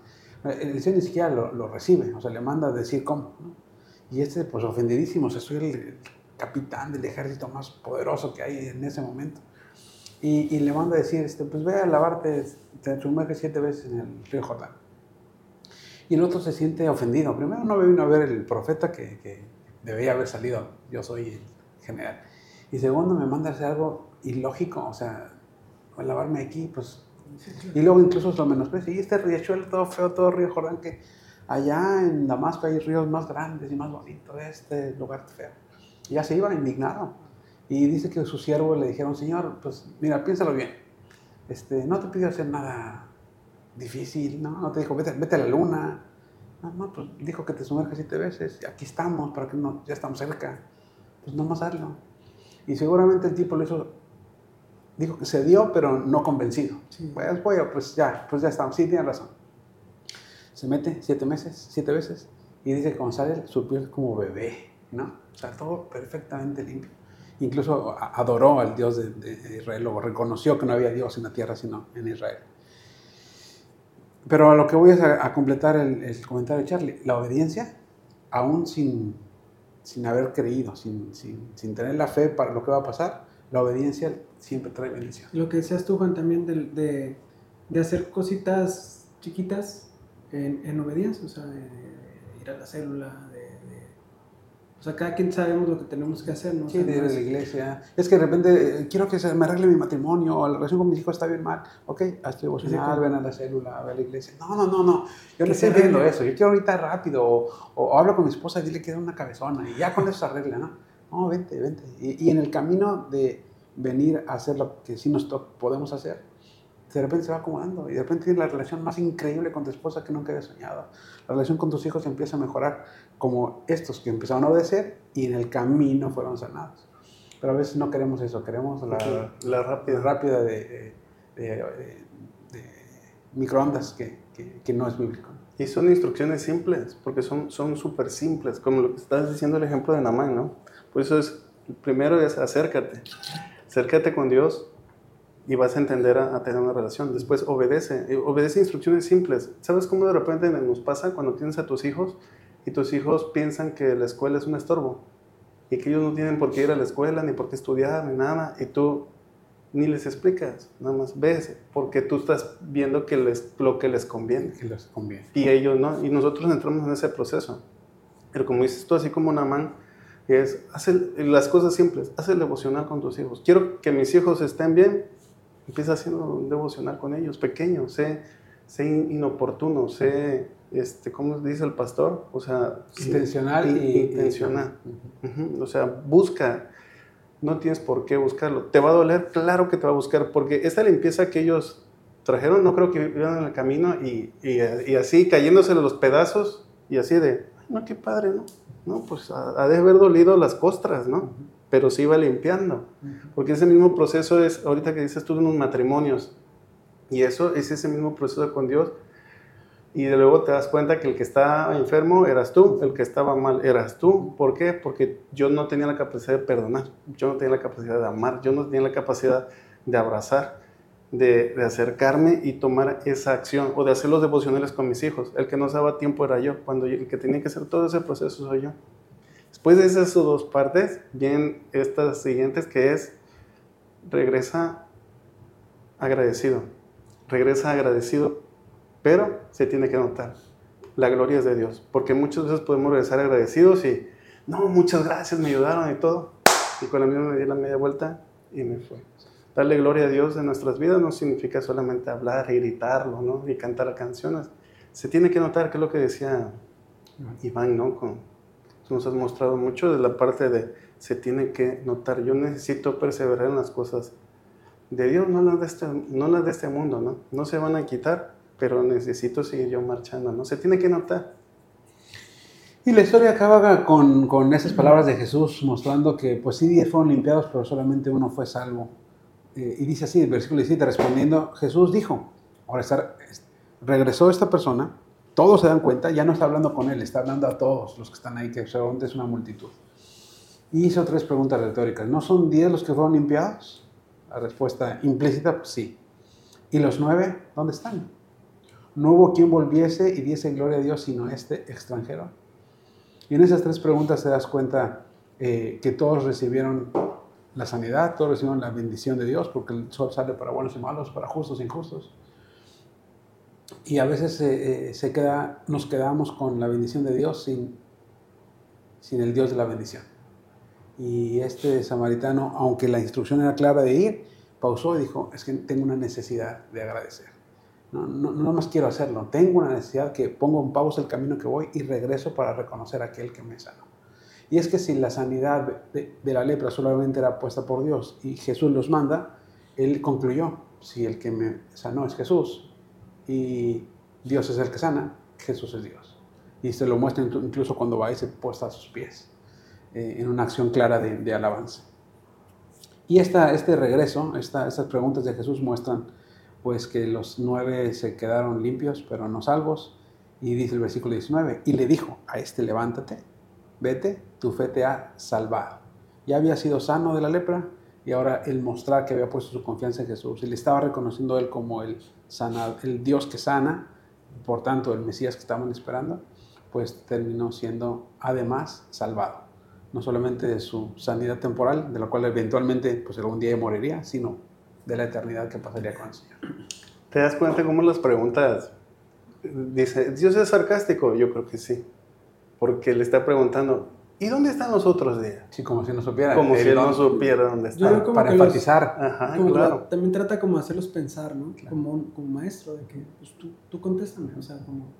Eliseo ni siquiera lo, recibe, o sea, le manda a decir cómo. Y este, pues ofendidísimo, o sea, soy el capitán del ejército más poderoso que hay en ese momento. Y, y le manda a decir, este, pues ve a lavarte, te sumerges siete veces en el río Jordán. Y el otro se siente ofendido. Primero no vino a ver el profeta que, que debería haber salido, yo soy el general. Y segundo me manda a hacer algo ilógico, o sea, a lavarme aquí, pues... Y luego incluso lo menosprecia. Y este riachuelo todo feo, todo río Jordán, que allá en Damasco hay ríos más grandes y más bonitos, este lugar feo. Y ya se iba indignado. Y dice que sus siervos le dijeron, Señor, pues mira, piénsalo bien. Este, no te pidió hacer nada difícil, ¿no? No te dijo, vete, vete a la luna. No, no, pues dijo que te sumerjas siete veces. Aquí estamos, para que no, ya estamos cerca. Pues no más hazlo. Y seguramente el tipo lo hizo, dijo que se dio, pero no convencido. Sí. Pues voy a, pues ya, pues ya estamos. Sí, tiene razón. Se mete siete meses, siete veces. Y dice que cuando sale, su piel como bebé, ¿no? O sea, todo perfectamente limpio. Incluso adoró al Dios de, de Israel, o reconoció que no había Dios en la tierra, sino en Israel. Pero a lo que voy es a, a completar el, el comentario de Charlie. La obediencia, aún sin, sin haber creído, sin, sin, sin tener la fe para lo que va a pasar, la obediencia siempre trae bendición. Lo que decías tú, Juan, también de, de, de hacer cositas chiquitas en, en obediencia, o sea, de, de ir a la célula, de, de- O sea, cada quien sabemos lo que tenemos que hacer, ¿no? O Sí, sea, de ir a la iglesia. Es que de repente eh, quiero que se me arregle mi matrimonio, o la relación con mis hijos está bien mal. Ok, haz tu devocional, ven a la célula, ve a la iglesia. No, no, no, no. Yo no estoy viendo eso. Yo quiero ahorita rápido. O, o hablo con mi esposa y dile que era una cabezona. Y ya con eso se arregla, ¿no? No, vente, vente. Y, y en el camino de venir a hacer lo que sí nos podemos hacer, de repente se va acomodando. Y de repente tienes la relación más increíble con tu esposa que nunca habías soñado. La relación con tus hijos empieza a mejorar como estos que empezaron a obedecer y en el camino fueron sanados. Pero a veces no queremos eso, queremos la, rápida. rápida de, de- de- de microondas que, que- que no es bíblico. Y son instrucciones simples, porque son son súper simples, como lo que estás diciendo el ejemplo de Namán, ¿no? Por eso es, primero es acércate, acércate con Dios y vas a entender a, a tener una relación. Después obedece, eh, obedece instrucciones simples. ¿Sabes cómo de repente nos pasa cuando tienes a tus hijos y tus hijos piensan que la escuela es un estorbo y que ellos no tienen por qué ir a la escuela, ni por qué estudiar, ni nada, y tú ni les explicas, nada más ves, porque tú estás viendo que les, lo que les conviene Que les conviene. y ellos no. Y nosotros entramos en ese proceso. Pero como dices tú, así como Namán, es hacer las cosas simples, haz el devocional con tus hijos. Quiero que mis hijos estén bien, empieza haciendo un devocional con ellos, pequeño, sé, sé in- inoportuno, sé, este, ¿cómo dice el pastor? O sea, Intencional in- y... intencional. O sea, busca. No tienes por qué buscarlo. ¿Te va a doler? Claro que te va a buscar, porque esta limpieza que ellos trajeron, no creo que iban en el camino y, y, y así cayéndose los pedazos y así de, "Ay, no, qué padre, ¿no? No, pues ha, ha de haber dolido las costras, ¿no? Pero se iba limpiando. Porque ese mismo proceso es, ahorita que dices tú, en los matrimonios. Y eso es ese mismo proceso con Dios. Y de luego te das cuenta que el que estaba enfermo eras tú, el que estaba mal eras tú. ¿Por qué? Porque yo no tenía la capacidad de perdonar, yo no tenía la capacidad de amar, yo no tenía la capacidad de abrazar, de, de acercarme y tomar esa acción o de hacer los devocionales con mis hijos. El que no daba tiempo era yo, cuando yo- el que tenía que hacer todo ese proceso soy yo. Después de esas dos partes, vienen estas siguientes que es regresa agradecido. Regresa agradecido, pero se tiene que notar. La gloria es de Dios, porque muchas veces podemos regresar agradecidos y no, muchas gracias, me ayudaron y todo. Y con la misma me di la media vuelta y me fue. Darle gloria a Dios en nuestras vidas no significa solamente hablar y gritarlo, ¿no? Y cantar canciones. Se tiene que notar que es lo que decía Iván, ¿no? Con, nos has mostrado mucho de la parte de se tiene que notar. Yo necesito perseverar en las cosas de Dios, no las de este, no las de este mundo, ¿no? No se van a quitar, pero necesito seguir yo marchando, ¿no? Se tiene que notar. Y la historia acaba con, con esas palabras de Jesús mostrando que pues sí diez fueron limpiados, pero solamente uno fue salvo. Eh, y dice así, el versículo 17, respondiendo, Jesús dijo, ahora regresó esta persona, todos se dan cuenta, ya no está hablando con él, está hablando a todos los que están ahí, que seguramente es una multitud. Y hizo tres preguntas retóricas. ¿No son diez los que fueron limpiados? La respuesta implícita, pues sí. ¿Y los nueve, dónde están? No hubo quien volviese y diese gloria a Dios sino este extranjero. Y en esas tres preguntas te das cuenta eh, que todos recibieron la sanidad, todos recibieron la bendición de Dios, porque el sol sale para buenos y malos, para justos e injustos. Y a veces eh, se queda, nos quedamos con la bendición de Dios sin, sin el Dios de la bendición. Y este samaritano, aunque la instrucción era clara de ir, pausó y dijo, es que tengo una necesidad de agradecer. No, no, no más quiero hacerlo, tengo una necesidad que pongo en pausa el camino que voy y regreso para reconocer a aquel que me sanó. Y es que si la sanidad de, de, la lepra solamente era puesta por Dios y Jesús los manda, él concluyó, si el que me sanó es Jesús y Dios es el que sana, Jesús es Dios. Y se lo muestra incluso cuando va y se puesta a sus pies. Eh, en una acción clara de, alabanza. Y esta, este regreso, esta, estas preguntas de Jesús muestran pues que los nueve se quedaron limpios pero no salvos. Y dice el versículo 19, y le dijo a este, levántate, vete, tu fe te ha salvado. Ya había sido sano de la lepra y ahora el mostrar que había puesto su confianza en Jesús y le estaba reconociendo a él como el, sana, el Dios que sana, por tanto el Mesías que estaban esperando, pues terminó siendo además salvado no solamente de su sanidad temporal, de la cual eventualmente pues algún día moriría, sino de la eternidad que pasaría con el. ¿Te das cuenta cómo las preguntas, dice, Dios es sarcástico? Yo creo que sí, porque le está preguntando, ¿y dónde están los otros días? Sí, como si no supiera. Como si no supiera dónde están. Para enfatizar. Ajá, claro. también trata como hacerlos pensar, ¿no? Como, como maestro, de que pues, tú, tú contéstame, o sea, como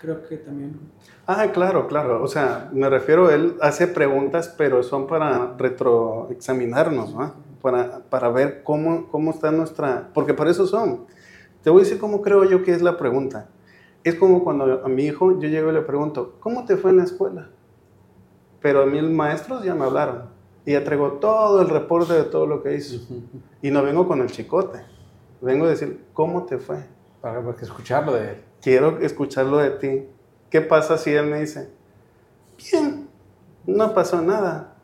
creo que también. Ah, claro, claro. O sea, me refiero, él hace preguntas, pero son para retroexaminarnos, ¿no? Para, para ver cómo, cómo está nuestra... Porque para eso son. Te voy a decir cómo creo yo que es la pregunta. Es como cuando a mi hijo yo llego y le pregunto, ¿cómo te fue en la escuela? Pero a mí los maestros ya me hablaron. Y ya traigo todo el reporte de todo lo que hizo. Y no vengo con el chicote. Vengo a decir, ¿cómo te fue? Para, para escucharlo de él quiero escucharlo de ti. ¿Qué pasa si él me dice, bien, no pasó nada?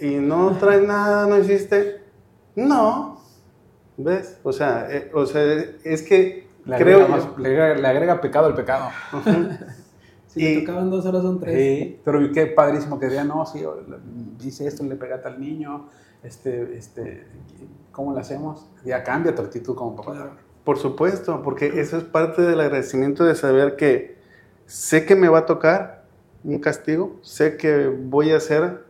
Y no trae [LAUGHS] nada, no hiciste. No. ¿Ves? O sea, eh, o sea es que le creo. Agrega le, agrega, pecado al pecado. Si y, le tocaban dos horas, son tres. Sí, pero qué padrísimo que diga, no, sí, dice esto, le pega al niño, este, este, ¿cómo lo hacemos? Ya cambia tu actitud como papá. Por supuesto, porque eso es parte del agradecimiento de saber que sé que me va a tocar un castigo, sé que voy a hacer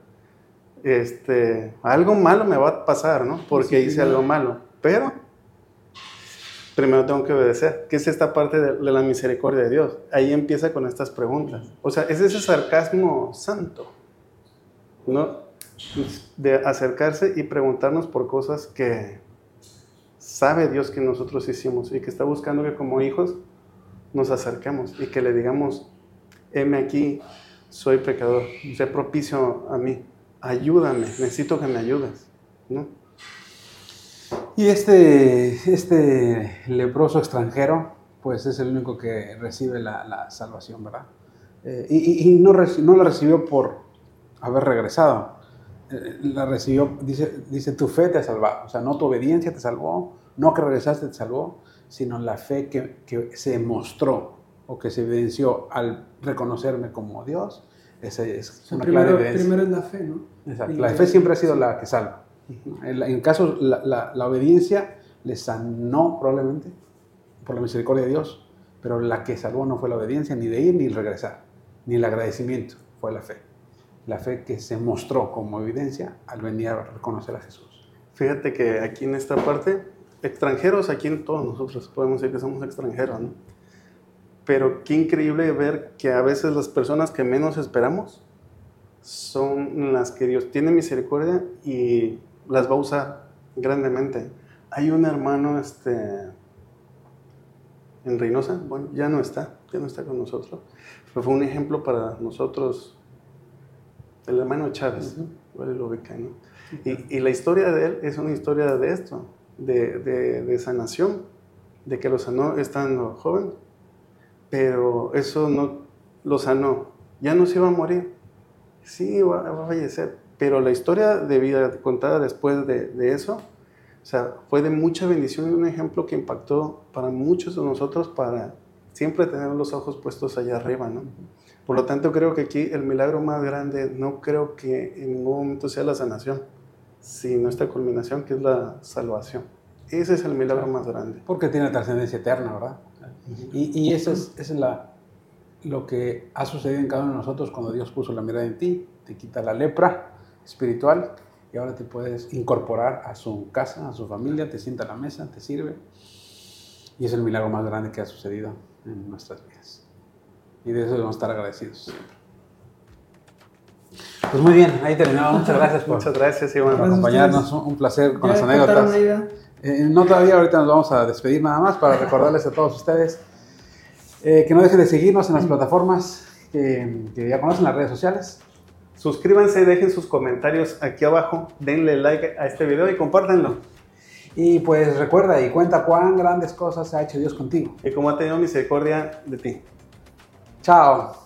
este, algo malo me va a pasar, ¿no? Porque hice algo malo, pero primero tengo que obedecer, que es esta parte de, la misericordia de Dios. Ahí empieza con estas preguntas. O sea, es ese sarcasmo santo, ¿no? De acercarse y preguntarnos por cosas que sabe Dios que nosotros hicimos y que está buscando que como hijos nos acerquemos y que le digamos, heme aquí, soy pecador, sé propicio a mí, ayúdame, necesito que me ayudes, ¿no? Y este, este leproso extranjero, pues es el único que recibe la, salvación, ¿verdad? Eh, y, no, no la recibió por haber regresado, eh, la recibió, dice, dice, tu fe te ha salvado, o sea, no tu obediencia te salvó, no que regresaste te salvó, sino la fe que, que se mostró o que se evidenció al reconocerme como Dios, esa es una primero, clara evidencia. Primero es la fe, ¿no? Exacto. La, fe siempre ha sido la que salva. En, en caso, la, la, la, obediencia le sanó probablemente por la misericordia de Dios, pero la que salvó no fue la obediencia, ni de ir ni regresar, ni el agradecimiento, fue la fe la fe que se mostró como evidencia al venir a reconocer a Jesús. Fíjate que aquí en esta parte, extranjeros, aquí en todos nosotros podemos decir que somos extranjeros, ¿no? Pero qué increíble ver que a veces las personas que menos esperamos son las que Dios tiene misericordia y las va a usar grandemente. Hay un hermano este, en Reynosa, bueno, ya no está, ya no está con nosotros, pero fue un ejemplo para nosotros, el hermano Chávez, lo. Y, y, la historia de él es una historia de esto, de, de, de sanación, de que lo sanó estando joven, pero eso no lo sanó, ya no se iba a morir, sí, va, va a fallecer, pero la historia de vida contada después de, de eso, o sea, fue de mucha bendición y un ejemplo que impactó para muchos de nosotros para siempre tener los ojos puestos allá arriba, ¿no? Por lo tanto, creo que aquí el milagro más grande no creo que en ningún momento sea la sanación, sino esta culminación que es la salvación. Ese es el milagro más grande. Porque tiene trascendencia eterna, ¿verdad? Y, y eso es, eso es la, lo que ha sucedido en cada uno de nosotros cuando Dios puso la mirada en ti, te quita la lepra espiritual y ahora te puedes incorporar a su casa, a su familia, te sienta a la mesa, te sirve. Y es el milagro más grande que ha sucedido en nuestras vidas. Y de eso debemos estar agradecidos siempre. Pues muy bien, ahí terminamos. Muchas gracias por, Muchas gracias, Iván. por acompañarnos. Un placer con las anécdotas. Eh, no todavía, ahorita nos vamos a despedir nada más para recordarles a todos ustedes eh, que no dejen de seguirnos en las plataformas que, que ya conocen, las redes sociales. Suscríbanse, dejen sus comentarios aquí abajo, denle like a este video y compártanlo. Y pues recuerda y cuenta cuán grandes cosas ha hecho Dios contigo. Y cómo ha tenido misericordia de ti. Chao.